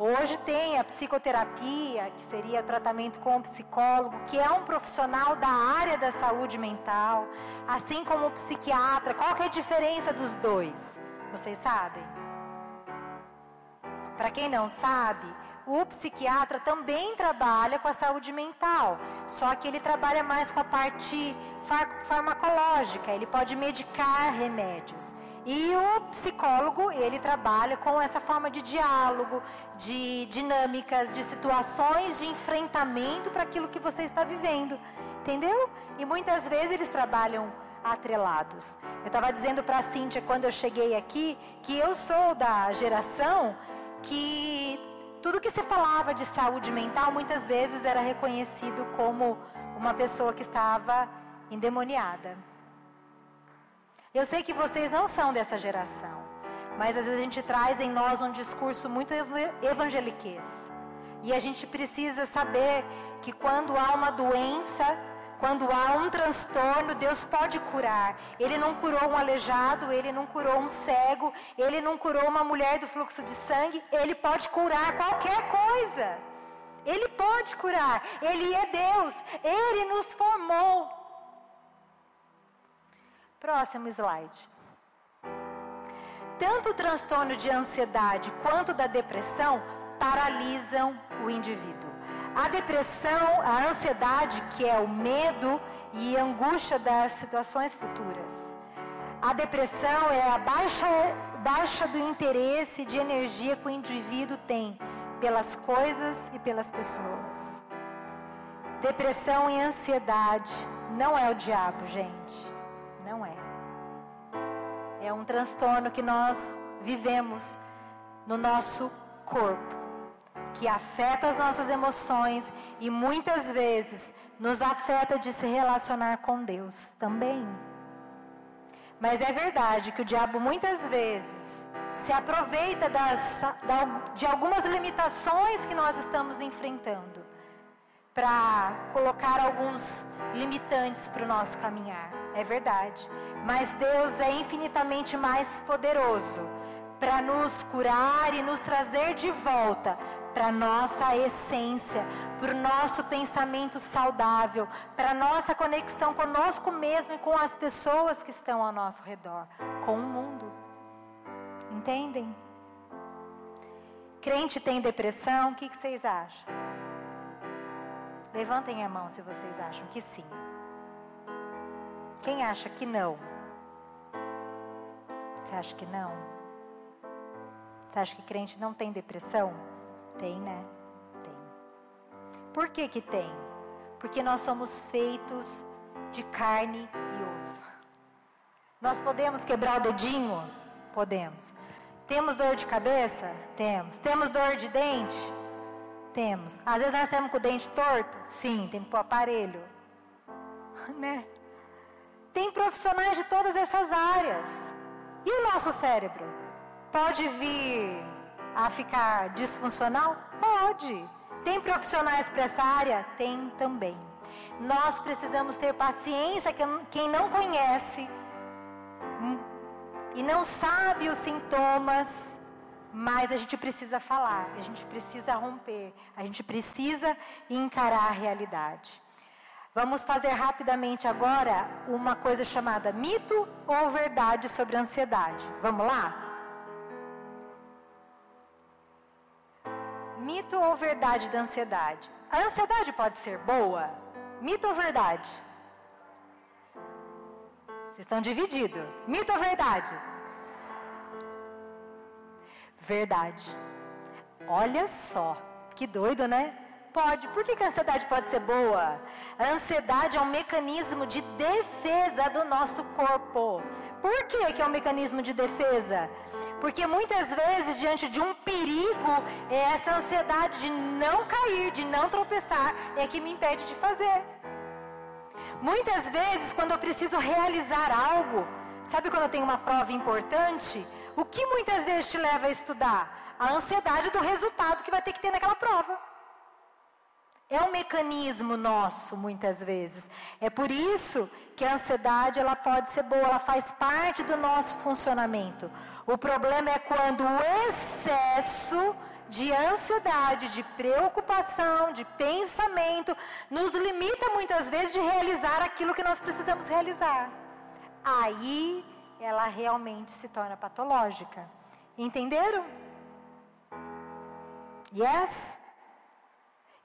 Hoje tem a psicoterapia, que seria tratamento com o psicólogo, que é um profissional da área da saúde mental, assim como o psiquiatra. Qual que é a diferença dos dois? Vocês sabem? Para quem não sabe, o psiquiatra também trabalha com a saúde mental, só que ele trabalha mais com a parte farmacológica, ele pode medicar remédios. E o psicólogo, ele trabalha com essa forma de diálogo, de dinâmicas, de situações de enfrentamento para aquilo que você está vivendo. Entendeu? E muitas vezes eles trabalham atrelados. Eu estava dizendo para a Cíntia quando eu cheguei aqui que eu sou da geração que tudo que se falava de saúde mental muitas vezes era reconhecido como uma pessoa que estava endemoniada. Eu sei que vocês não são dessa geração, mas às vezes a gente traz em nós um discurso muito evangeliquez. E a gente precisa saber que quando há uma doença, quando há um transtorno, Deus pode curar. Ele não curou um aleijado, ele não curou um cego, ele não curou uma mulher do fluxo de sangue, ele pode curar qualquer coisa. Ele pode curar, ele é Deus, ele nos formou Próximo slide. Tanto o transtorno de ansiedade quanto da depressão paralisam o indivíduo. A depressão, a ansiedade, que é o medo e angústia das situações futuras. A depressão é a baixa baixa do interesse de energia que o indivíduo tem pelas coisas e pelas pessoas. Depressão e ansiedade não é o diabo, gente. Não é. É um transtorno que nós vivemos no nosso corpo, que afeta as nossas emoções e muitas vezes nos afeta de se relacionar com Deus também. Mas é verdade que o diabo muitas vezes se aproveita das, de algumas limitações que nós estamos enfrentando para colocar alguns limitantes para o nosso caminhar. É verdade. Mas Deus é infinitamente mais poderoso para nos curar e nos trazer de volta para nossa essência, para o nosso pensamento saudável, para nossa conexão conosco mesmo e com as pessoas que estão ao nosso redor, com o mundo. Entendem? Crente tem depressão, o que, que vocês acham? Levantem a mão se vocês acham que sim. Quem acha que não? Você acha que não? Você acha que crente não tem depressão? Tem, né? Tem. Por que que tem? Porque nós somos feitos de carne e osso. Nós podemos quebrar o dedinho? Podemos. Temos dor de cabeça? Temos. Temos dor de dente? Temos. Às vezes nós temos com o dente torto? Sim, tem que pôr aparelho. Né? Tem profissionais de todas essas áreas. E o nosso cérebro? Pode vir a ficar disfuncional? Pode. Tem profissionais para essa área? Tem também. Nós precisamos ter paciência, quem não conhece hum, e não sabe os sintomas, mas a gente precisa falar, a gente precisa romper, a gente precisa encarar a realidade. Vamos fazer rapidamente agora uma coisa chamada mito ou verdade sobre a ansiedade. Vamos lá? Mito ou verdade da ansiedade? A ansiedade pode ser boa? Mito ou verdade? Vocês estão divididos. Mito ou verdade? Verdade. Olha só, que doido, né? Pode. Por que, que a ansiedade pode ser boa? A ansiedade é um mecanismo de defesa do nosso corpo. Por que, que é um mecanismo de defesa? Porque muitas vezes, diante de um perigo, é essa ansiedade de não cair, de não tropeçar, é que me impede de fazer. Muitas vezes, quando eu preciso realizar algo, sabe quando eu tenho uma prova importante? O que muitas vezes te leva a estudar? A ansiedade do resultado que vai ter que ter naquela prova. É um mecanismo nosso, muitas vezes. É por isso que a ansiedade ela pode ser boa, ela faz parte do nosso funcionamento. O problema é quando o excesso de ansiedade, de preocupação, de pensamento, nos limita muitas vezes de realizar aquilo que nós precisamos realizar. Aí ela realmente se torna patológica. Entenderam? Yes?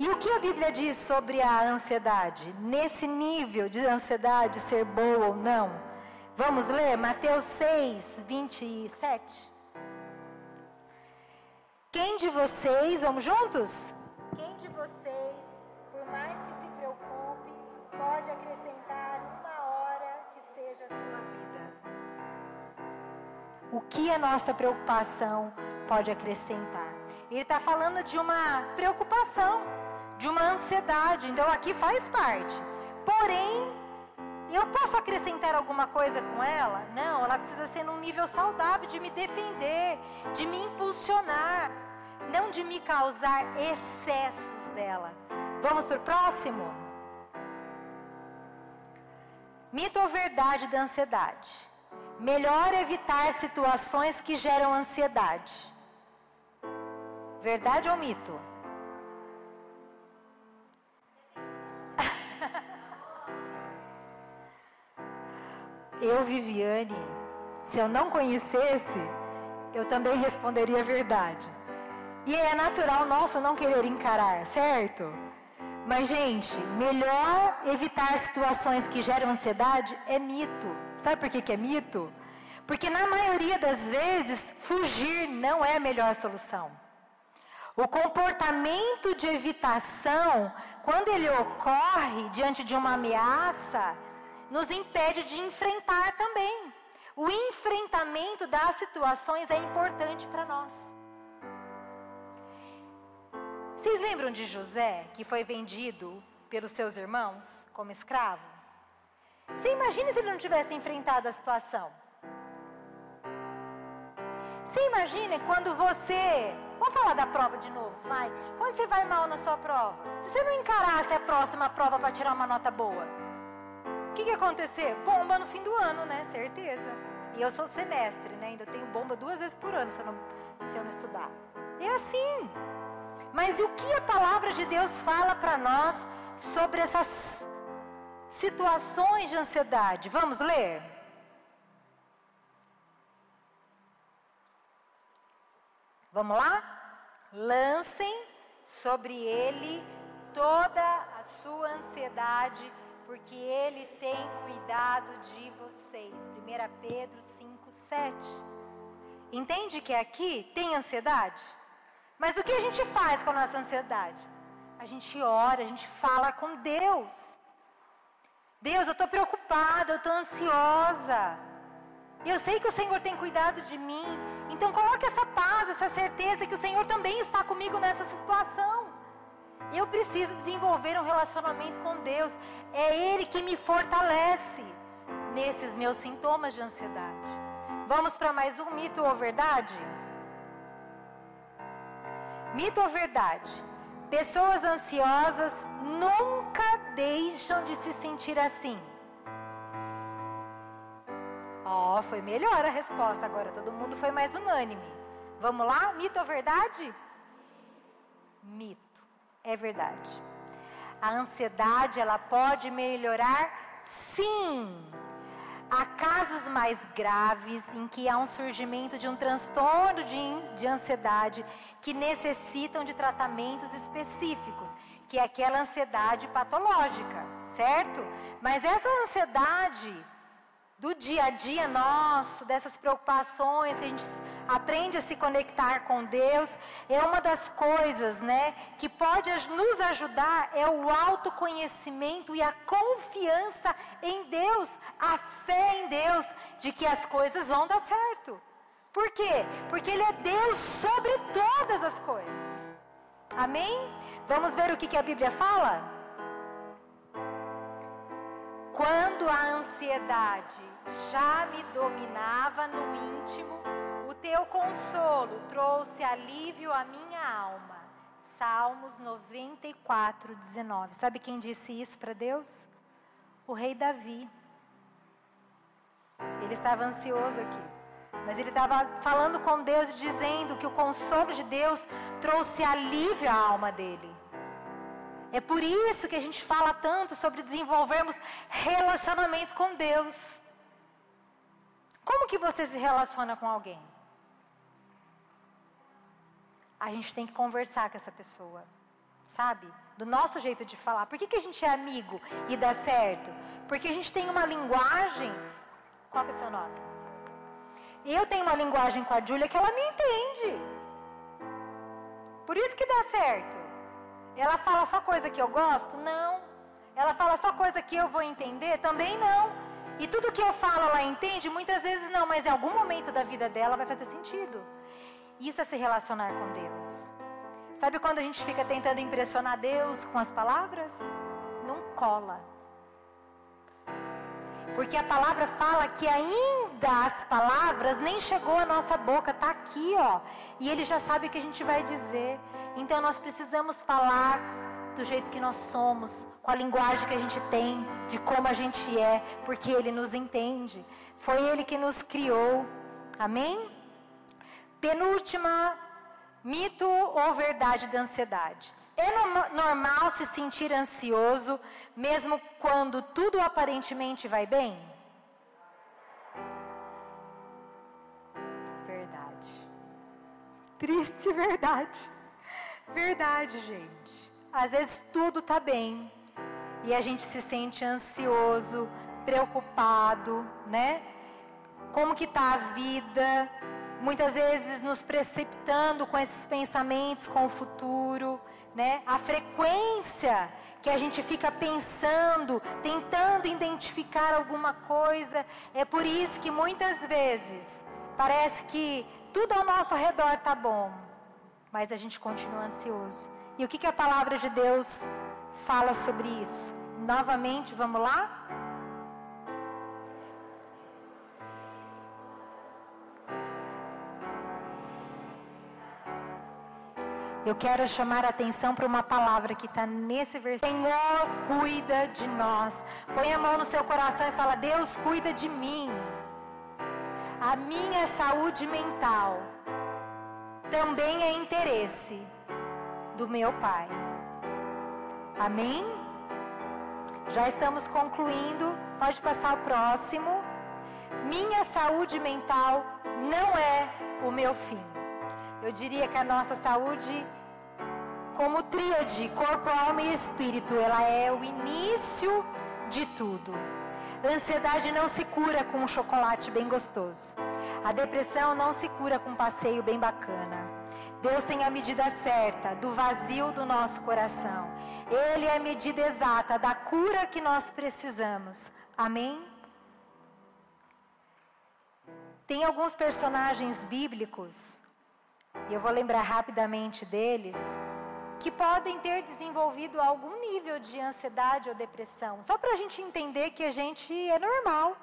E o que a Bíblia diz sobre a ansiedade? Nesse nível de ansiedade ser boa ou não? Vamos ler Mateus 6, 27. Quem de vocês, vamos juntos? Quem de vocês, por mais que se preocupe, pode acrescentar uma hora que seja a sua vida? O que a nossa preocupação pode acrescentar? Ele está falando de uma preocupação de uma ansiedade. Então aqui faz parte. Porém, eu posso acrescentar alguma coisa com ela? Não, ela precisa ser num nível saudável de me defender, de me impulsionar, não de me causar excessos dela. Vamos para o próximo? Mito ou verdade da ansiedade? Melhor evitar situações que geram ansiedade. Verdade ou mito? Eu, Viviane, se eu não conhecesse, eu também responderia a verdade. E é natural nosso não querer encarar, certo? Mas, gente, melhor evitar situações que geram ansiedade é mito. Sabe por que, que é mito? Porque na maioria das vezes, fugir não é a melhor solução. O comportamento de evitação, quando ele ocorre diante de uma ameaça, nos impede de enfrentar também. O enfrentamento das situações é importante para nós. Vocês lembram de José, que foi vendido pelos seus irmãos como escravo? Você imagina se ele não tivesse enfrentado a situação? Você imagina quando você. Vamos falar da prova de novo, vai. Quando você vai mal na sua prova, se você não encarasse a próxima prova para tirar uma nota boa, o que, que ia acontecer? Bomba no fim do ano, né? Certeza. E eu sou semestre, né? Ainda tenho bomba duas vezes por ano se eu não, se eu não estudar. É assim. Mas o que a palavra de Deus fala para nós sobre essas situações de ansiedade? Vamos ler? Vamos lá? Lancem sobre ele toda a sua ansiedade, porque ele tem cuidado de vocês. 1 Pedro 5, 7. Entende que aqui tem ansiedade? Mas o que a gente faz com a nossa ansiedade? A gente ora, a gente fala com Deus. Deus, eu estou preocupada, eu estou ansiosa. Eu sei que o Senhor tem cuidado de mim. Então coloque essa paz, essa certeza que o Senhor também está comigo nessa situação. Eu preciso desenvolver um relacionamento com Deus. É Ele que me fortalece nesses meus sintomas de ansiedade. Vamos para mais um mito ou verdade? Mito ou verdade? Pessoas ansiosas nunca deixam de se sentir assim. Ó, oh, foi melhor a resposta agora, todo mundo foi mais unânime. Vamos lá? Mito ou verdade? Mito. É verdade. A ansiedade, ela pode melhorar sim. Há casos mais graves em que há um surgimento de um transtorno de, de ansiedade que necessitam de tratamentos específicos, que é aquela ansiedade patológica, certo? Mas essa ansiedade do dia a dia nosso, dessas preocupações, que a gente aprende a se conectar com Deus, é uma das coisas, né, que pode nos ajudar é o autoconhecimento e a confiança em Deus, a fé em Deus de que as coisas vão dar certo. Por quê? Porque ele é Deus sobre todas as coisas. Amém? Vamos ver o que, que a Bíblia fala? Quando a ansiedade já me dominava no íntimo, o teu consolo trouxe alívio à minha alma. Salmos 94, 19. Sabe quem disse isso para Deus? O rei Davi. Ele estava ansioso aqui. Mas ele estava falando com Deus e dizendo que o consolo de Deus trouxe alívio à alma dele. É por isso que a gente fala tanto sobre desenvolvermos relacionamento com Deus. Como que você se relaciona com alguém? A gente tem que conversar com essa pessoa, sabe? Do nosso jeito de falar. Por que, que a gente é amigo e dá certo? Porque a gente tem uma linguagem. Qual é o seu nome? Eu tenho uma linguagem com a Júlia que ela me entende. Por isso que dá certo. Ela fala só coisa que eu gosto? Não. Ela fala só coisa que eu vou entender? Também não. E tudo que eu falo ela entende? Muitas vezes não, mas em algum momento da vida dela vai fazer sentido. Isso é se relacionar com Deus. Sabe quando a gente fica tentando impressionar Deus com as palavras? Não cola. Porque a palavra fala que ainda as palavras nem chegou à nossa boca, está aqui, ó. E ele já sabe o que a gente vai dizer. Então nós precisamos falar do jeito que nós somos, com a linguagem que a gente tem, de como a gente é, porque Ele nos entende. Foi Ele que nos criou. Amém? Penúltima, mito ou verdade da ansiedade. É normal se sentir ansioso, mesmo quando tudo aparentemente vai bem? Verdade. Triste verdade. Verdade, gente. Às vezes tudo está bem e a gente se sente ansioso, preocupado, né? como que está a vida, muitas vezes nos precipitando com esses pensamentos com o futuro, né? A frequência que a gente fica pensando, tentando identificar alguma coisa, é por isso que muitas vezes parece que tudo ao nosso redor está bom, mas a gente continua ansioso. E o que, que a palavra de Deus fala sobre isso? Novamente, vamos lá? Eu quero chamar a atenção para uma palavra que está nesse versículo. Senhor, cuida de nós. Põe a mão no seu coração e fala: Deus, cuida de mim. A minha saúde mental também é interesse do meu Pai. Amém? Já estamos concluindo. Pode passar o próximo. Minha saúde mental não é o meu fim. Eu diria que a nossa saúde, como tríade, corpo, alma e espírito, ela é o início de tudo. A ansiedade não se cura com um chocolate bem gostoso. A depressão não se cura com um passeio bem bacana. Deus tem a medida certa do vazio do nosso coração. Ele é a medida exata da cura que nós precisamos. Amém? Tem alguns personagens bíblicos e eu vou lembrar rapidamente deles, que podem ter desenvolvido algum nível de ansiedade ou depressão, só para a gente entender que a gente é normal.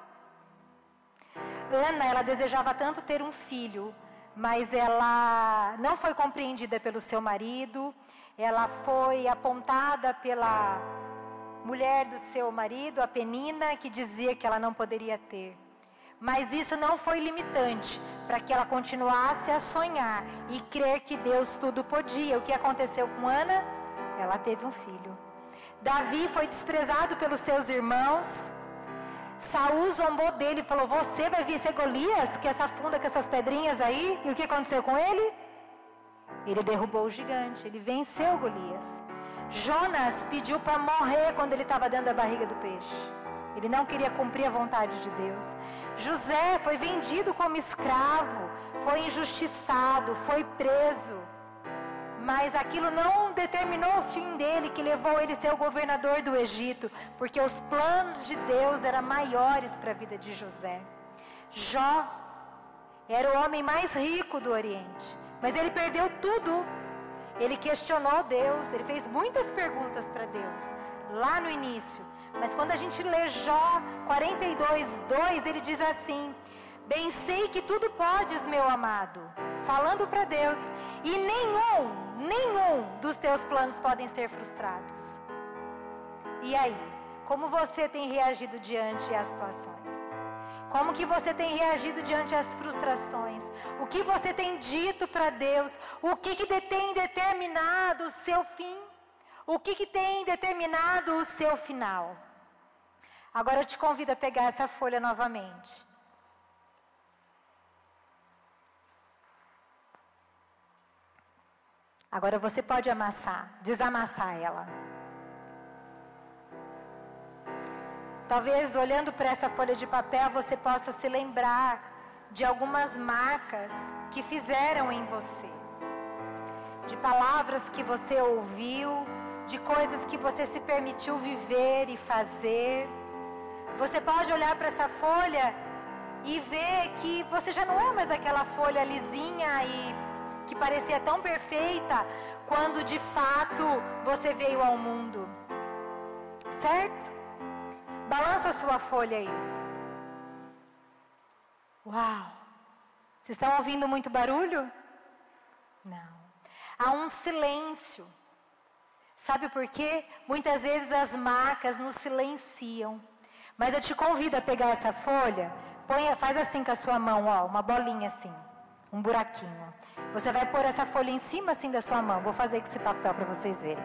Ana, ela desejava tanto ter um filho, mas ela não foi compreendida pelo seu marido, ela foi apontada pela mulher do seu marido, a Penina, que dizia que ela não poderia ter. Mas isso não foi limitante para que ela continuasse a sonhar e crer que Deus tudo podia. O que aconteceu com Ana? Ela teve um filho. Davi foi desprezado pelos seus irmãos. Saul zombou dele e falou: Você vai vir ser Golias, que essa funda com essas pedrinhas aí? E o que aconteceu com ele? Ele derrubou o gigante, ele venceu Golias. Jonas pediu para morrer quando ele estava dentro da barriga do peixe. Ele não queria cumprir a vontade de Deus. José foi vendido como escravo, foi injustiçado, foi preso. Mas aquilo não determinou o fim dele, que levou ele a ser o governador do Egito, porque os planos de Deus eram maiores para a vida de José. Jó era o homem mais rico do Oriente, mas ele perdeu tudo. Ele questionou Deus, ele fez muitas perguntas para Deus, lá no início. Mas quando a gente lê Jó 42, 2, ele diz assim: Bem sei que tudo podes, meu amado, falando para Deus, e nenhum, nenhum dos teus planos podem ser frustrados. E aí, como você tem reagido diante as situações? Como que você tem reagido diante as frustrações? O que você tem dito para Deus? O que, que tem determinado o seu fim? O que, que tem determinado o seu final? Agora eu te convido a pegar essa folha novamente. Agora você pode amassar, desamassar ela. Talvez olhando para essa folha de papel você possa se lembrar de algumas marcas que fizeram em você, de palavras que você ouviu, de coisas que você se permitiu viver e fazer. Você pode olhar para essa folha e ver que você já não é mais aquela folha lisinha e que parecia tão perfeita quando de fato você veio ao mundo. Certo? Balança a sua folha aí. Uau! Vocês estão ouvindo muito barulho? Não. Há um silêncio. Sabe por quê? Muitas vezes as marcas nos silenciam. Mas eu te convido a pegar essa folha, põe, faz assim com a sua mão, ó, uma bolinha assim, um buraquinho. Você vai pôr essa folha em cima assim da sua mão. Vou fazer com esse papel para vocês verem.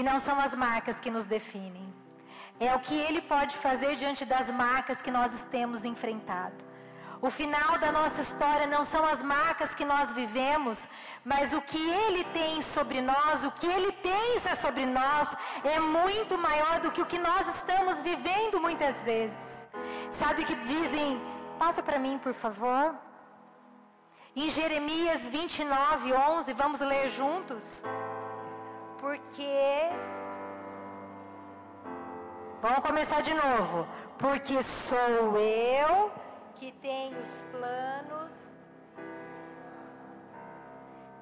Que não são as marcas que nos definem. É o que Ele pode fazer diante das marcas que nós temos enfrentado. O final da nossa história não são as marcas que nós vivemos, mas o que Ele tem sobre nós, o que Ele pensa sobre nós, é muito maior do que o que nós estamos vivendo muitas vezes. Sabe que dizem, passa para mim, por favor. Em Jeremias 29, 11, vamos ler juntos? Porque. Vamos começar de novo. Porque sou eu que tem os planos,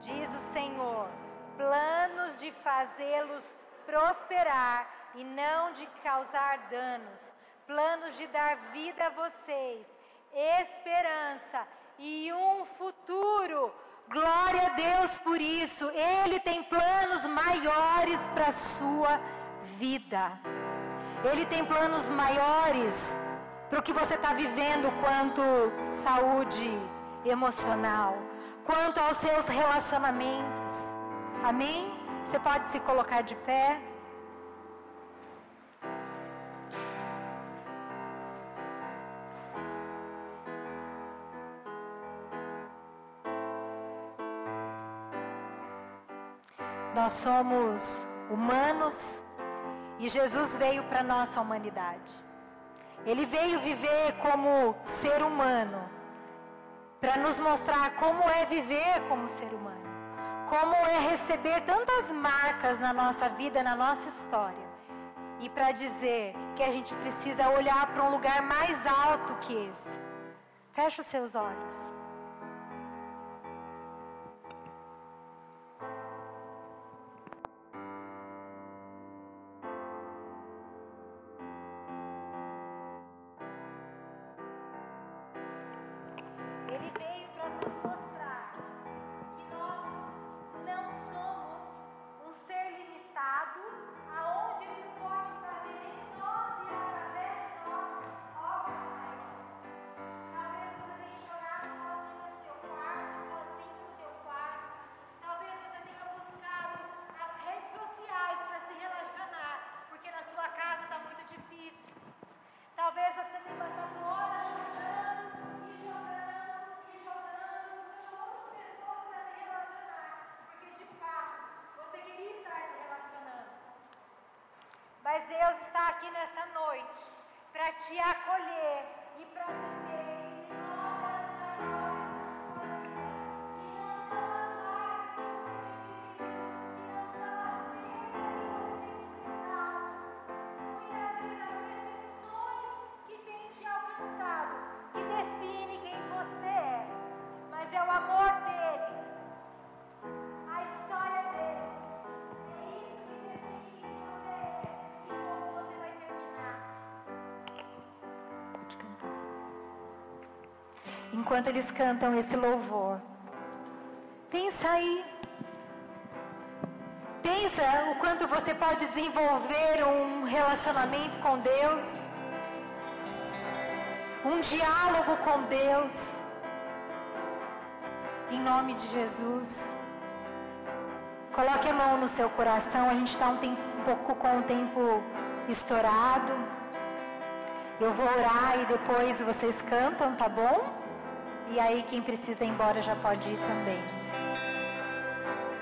diz o Senhor, planos de fazê-los prosperar e não de causar danos, planos de dar vida a vocês, esperança e um futuro. Glória a Deus por isso. Ele tem planos maiores para a sua vida. Ele tem planos maiores para o que você está vivendo quanto saúde emocional, quanto aos seus relacionamentos. Amém? Você pode se colocar de pé. Nós somos humanos e Jesus veio para nossa humanidade. Ele veio viver como ser humano, para nos mostrar como é viver como ser humano, como é receber tantas marcas na nossa vida, na nossa história, e para dizer que a gente precisa olhar para um lugar mais alto que esse. Feche os seus olhos. Te acolher enquanto eles cantam esse louvor. Pensa aí. Pensa o quanto você pode desenvolver um relacionamento com Deus, um diálogo com Deus. Em nome de Jesus. Coloque a mão no seu coração. A gente está um, um pouco com o tempo estourado. Eu vou orar e depois vocês cantam, tá bom? E aí quem precisa ir embora já pode ir também.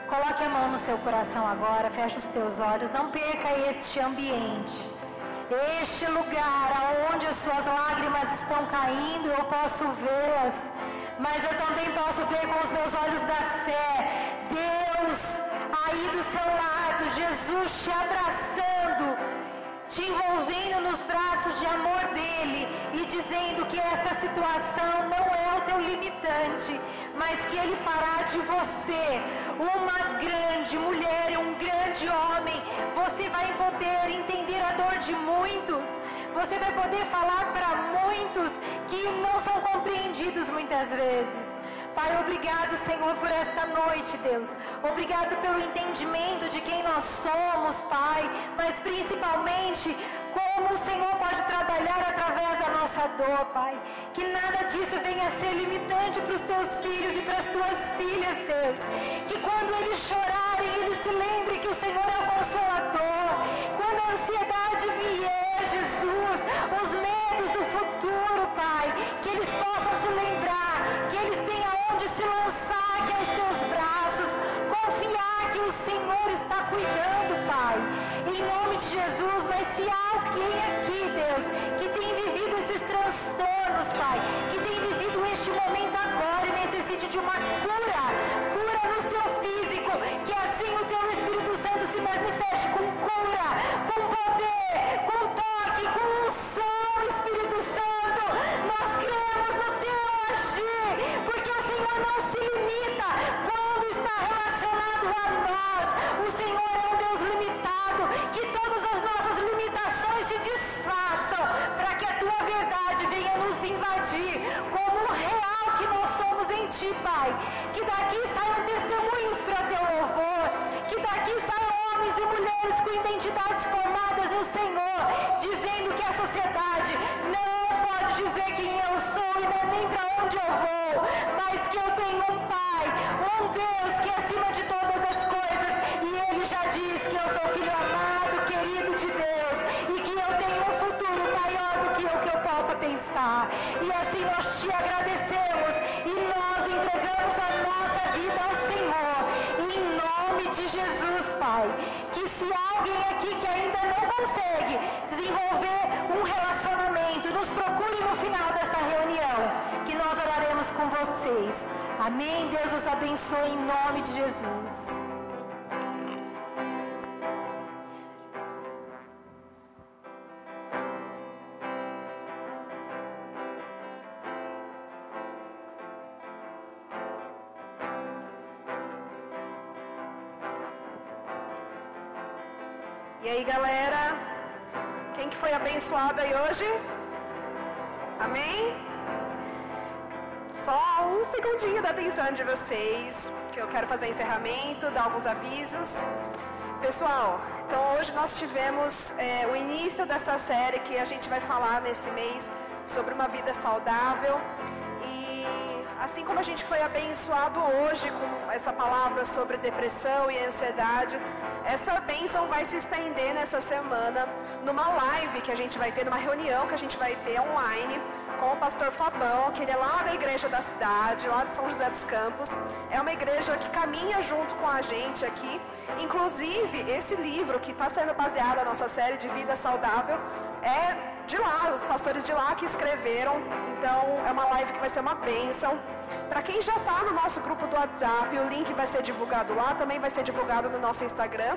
Coloque a mão no seu coração agora, feche os teus olhos, não perca este ambiente. Este lugar aonde as suas lágrimas estão caindo, eu posso vê-las, mas eu também posso ver com os meus olhos da fé. Deus aí do seu lado, Jesus te abraçando, te envolvendo nos braços de amor dele e dizendo que esta situação não é o teu limitante, mas que ele fará de você uma grande mulher e um grande homem. Você vai poder entender a dor de muitos. Você vai poder falar para muitos que não são compreendidos muitas vezes. Pai, obrigado, Senhor, por esta noite, Deus. Obrigado pelo entendimento de quem nós somos, Pai, mas principalmente como o Senhor pode trabalhar através da nossa dor, Pai. Que nada disso venha a ser limitante para os teus filhos e para as tuas filhas, Deus. Que quando eles chorarem, eles se lembrem que o Senhor é o consolador. De uma cura, cura no seu físico, que assim o teu Espírito Santo se manifeste com cura, com poder, com Amém? Deus os abençoe em nome de Jesus. E aí, galera? Quem que foi abençoado aí hoje? Segundinho da atenção de vocês, que eu quero fazer o encerramento, dar alguns avisos. Pessoal, então hoje nós tivemos é, o início dessa série que a gente vai falar nesse mês sobre uma vida saudável. E assim como a gente foi abençoado hoje com essa palavra sobre depressão e ansiedade, essa bênção vai se estender nessa semana numa live que a gente vai ter, numa reunião que a gente vai ter online com o pastor Fabão, que ele é lá da igreja da cidade, lá de São José dos Campos. É uma igreja que caminha junto com a gente aqui. Inclusive, esse livro que está sendo baseado na nossa série de vida saudável é de lá, os pastores de lá que escreveram. Então, é uma live que vai ser uma bênção. Para quem já está no nosso grupo do WhatsApp, o link vai ser divulgado lá, também vai ser divulgado no nosso Instagram.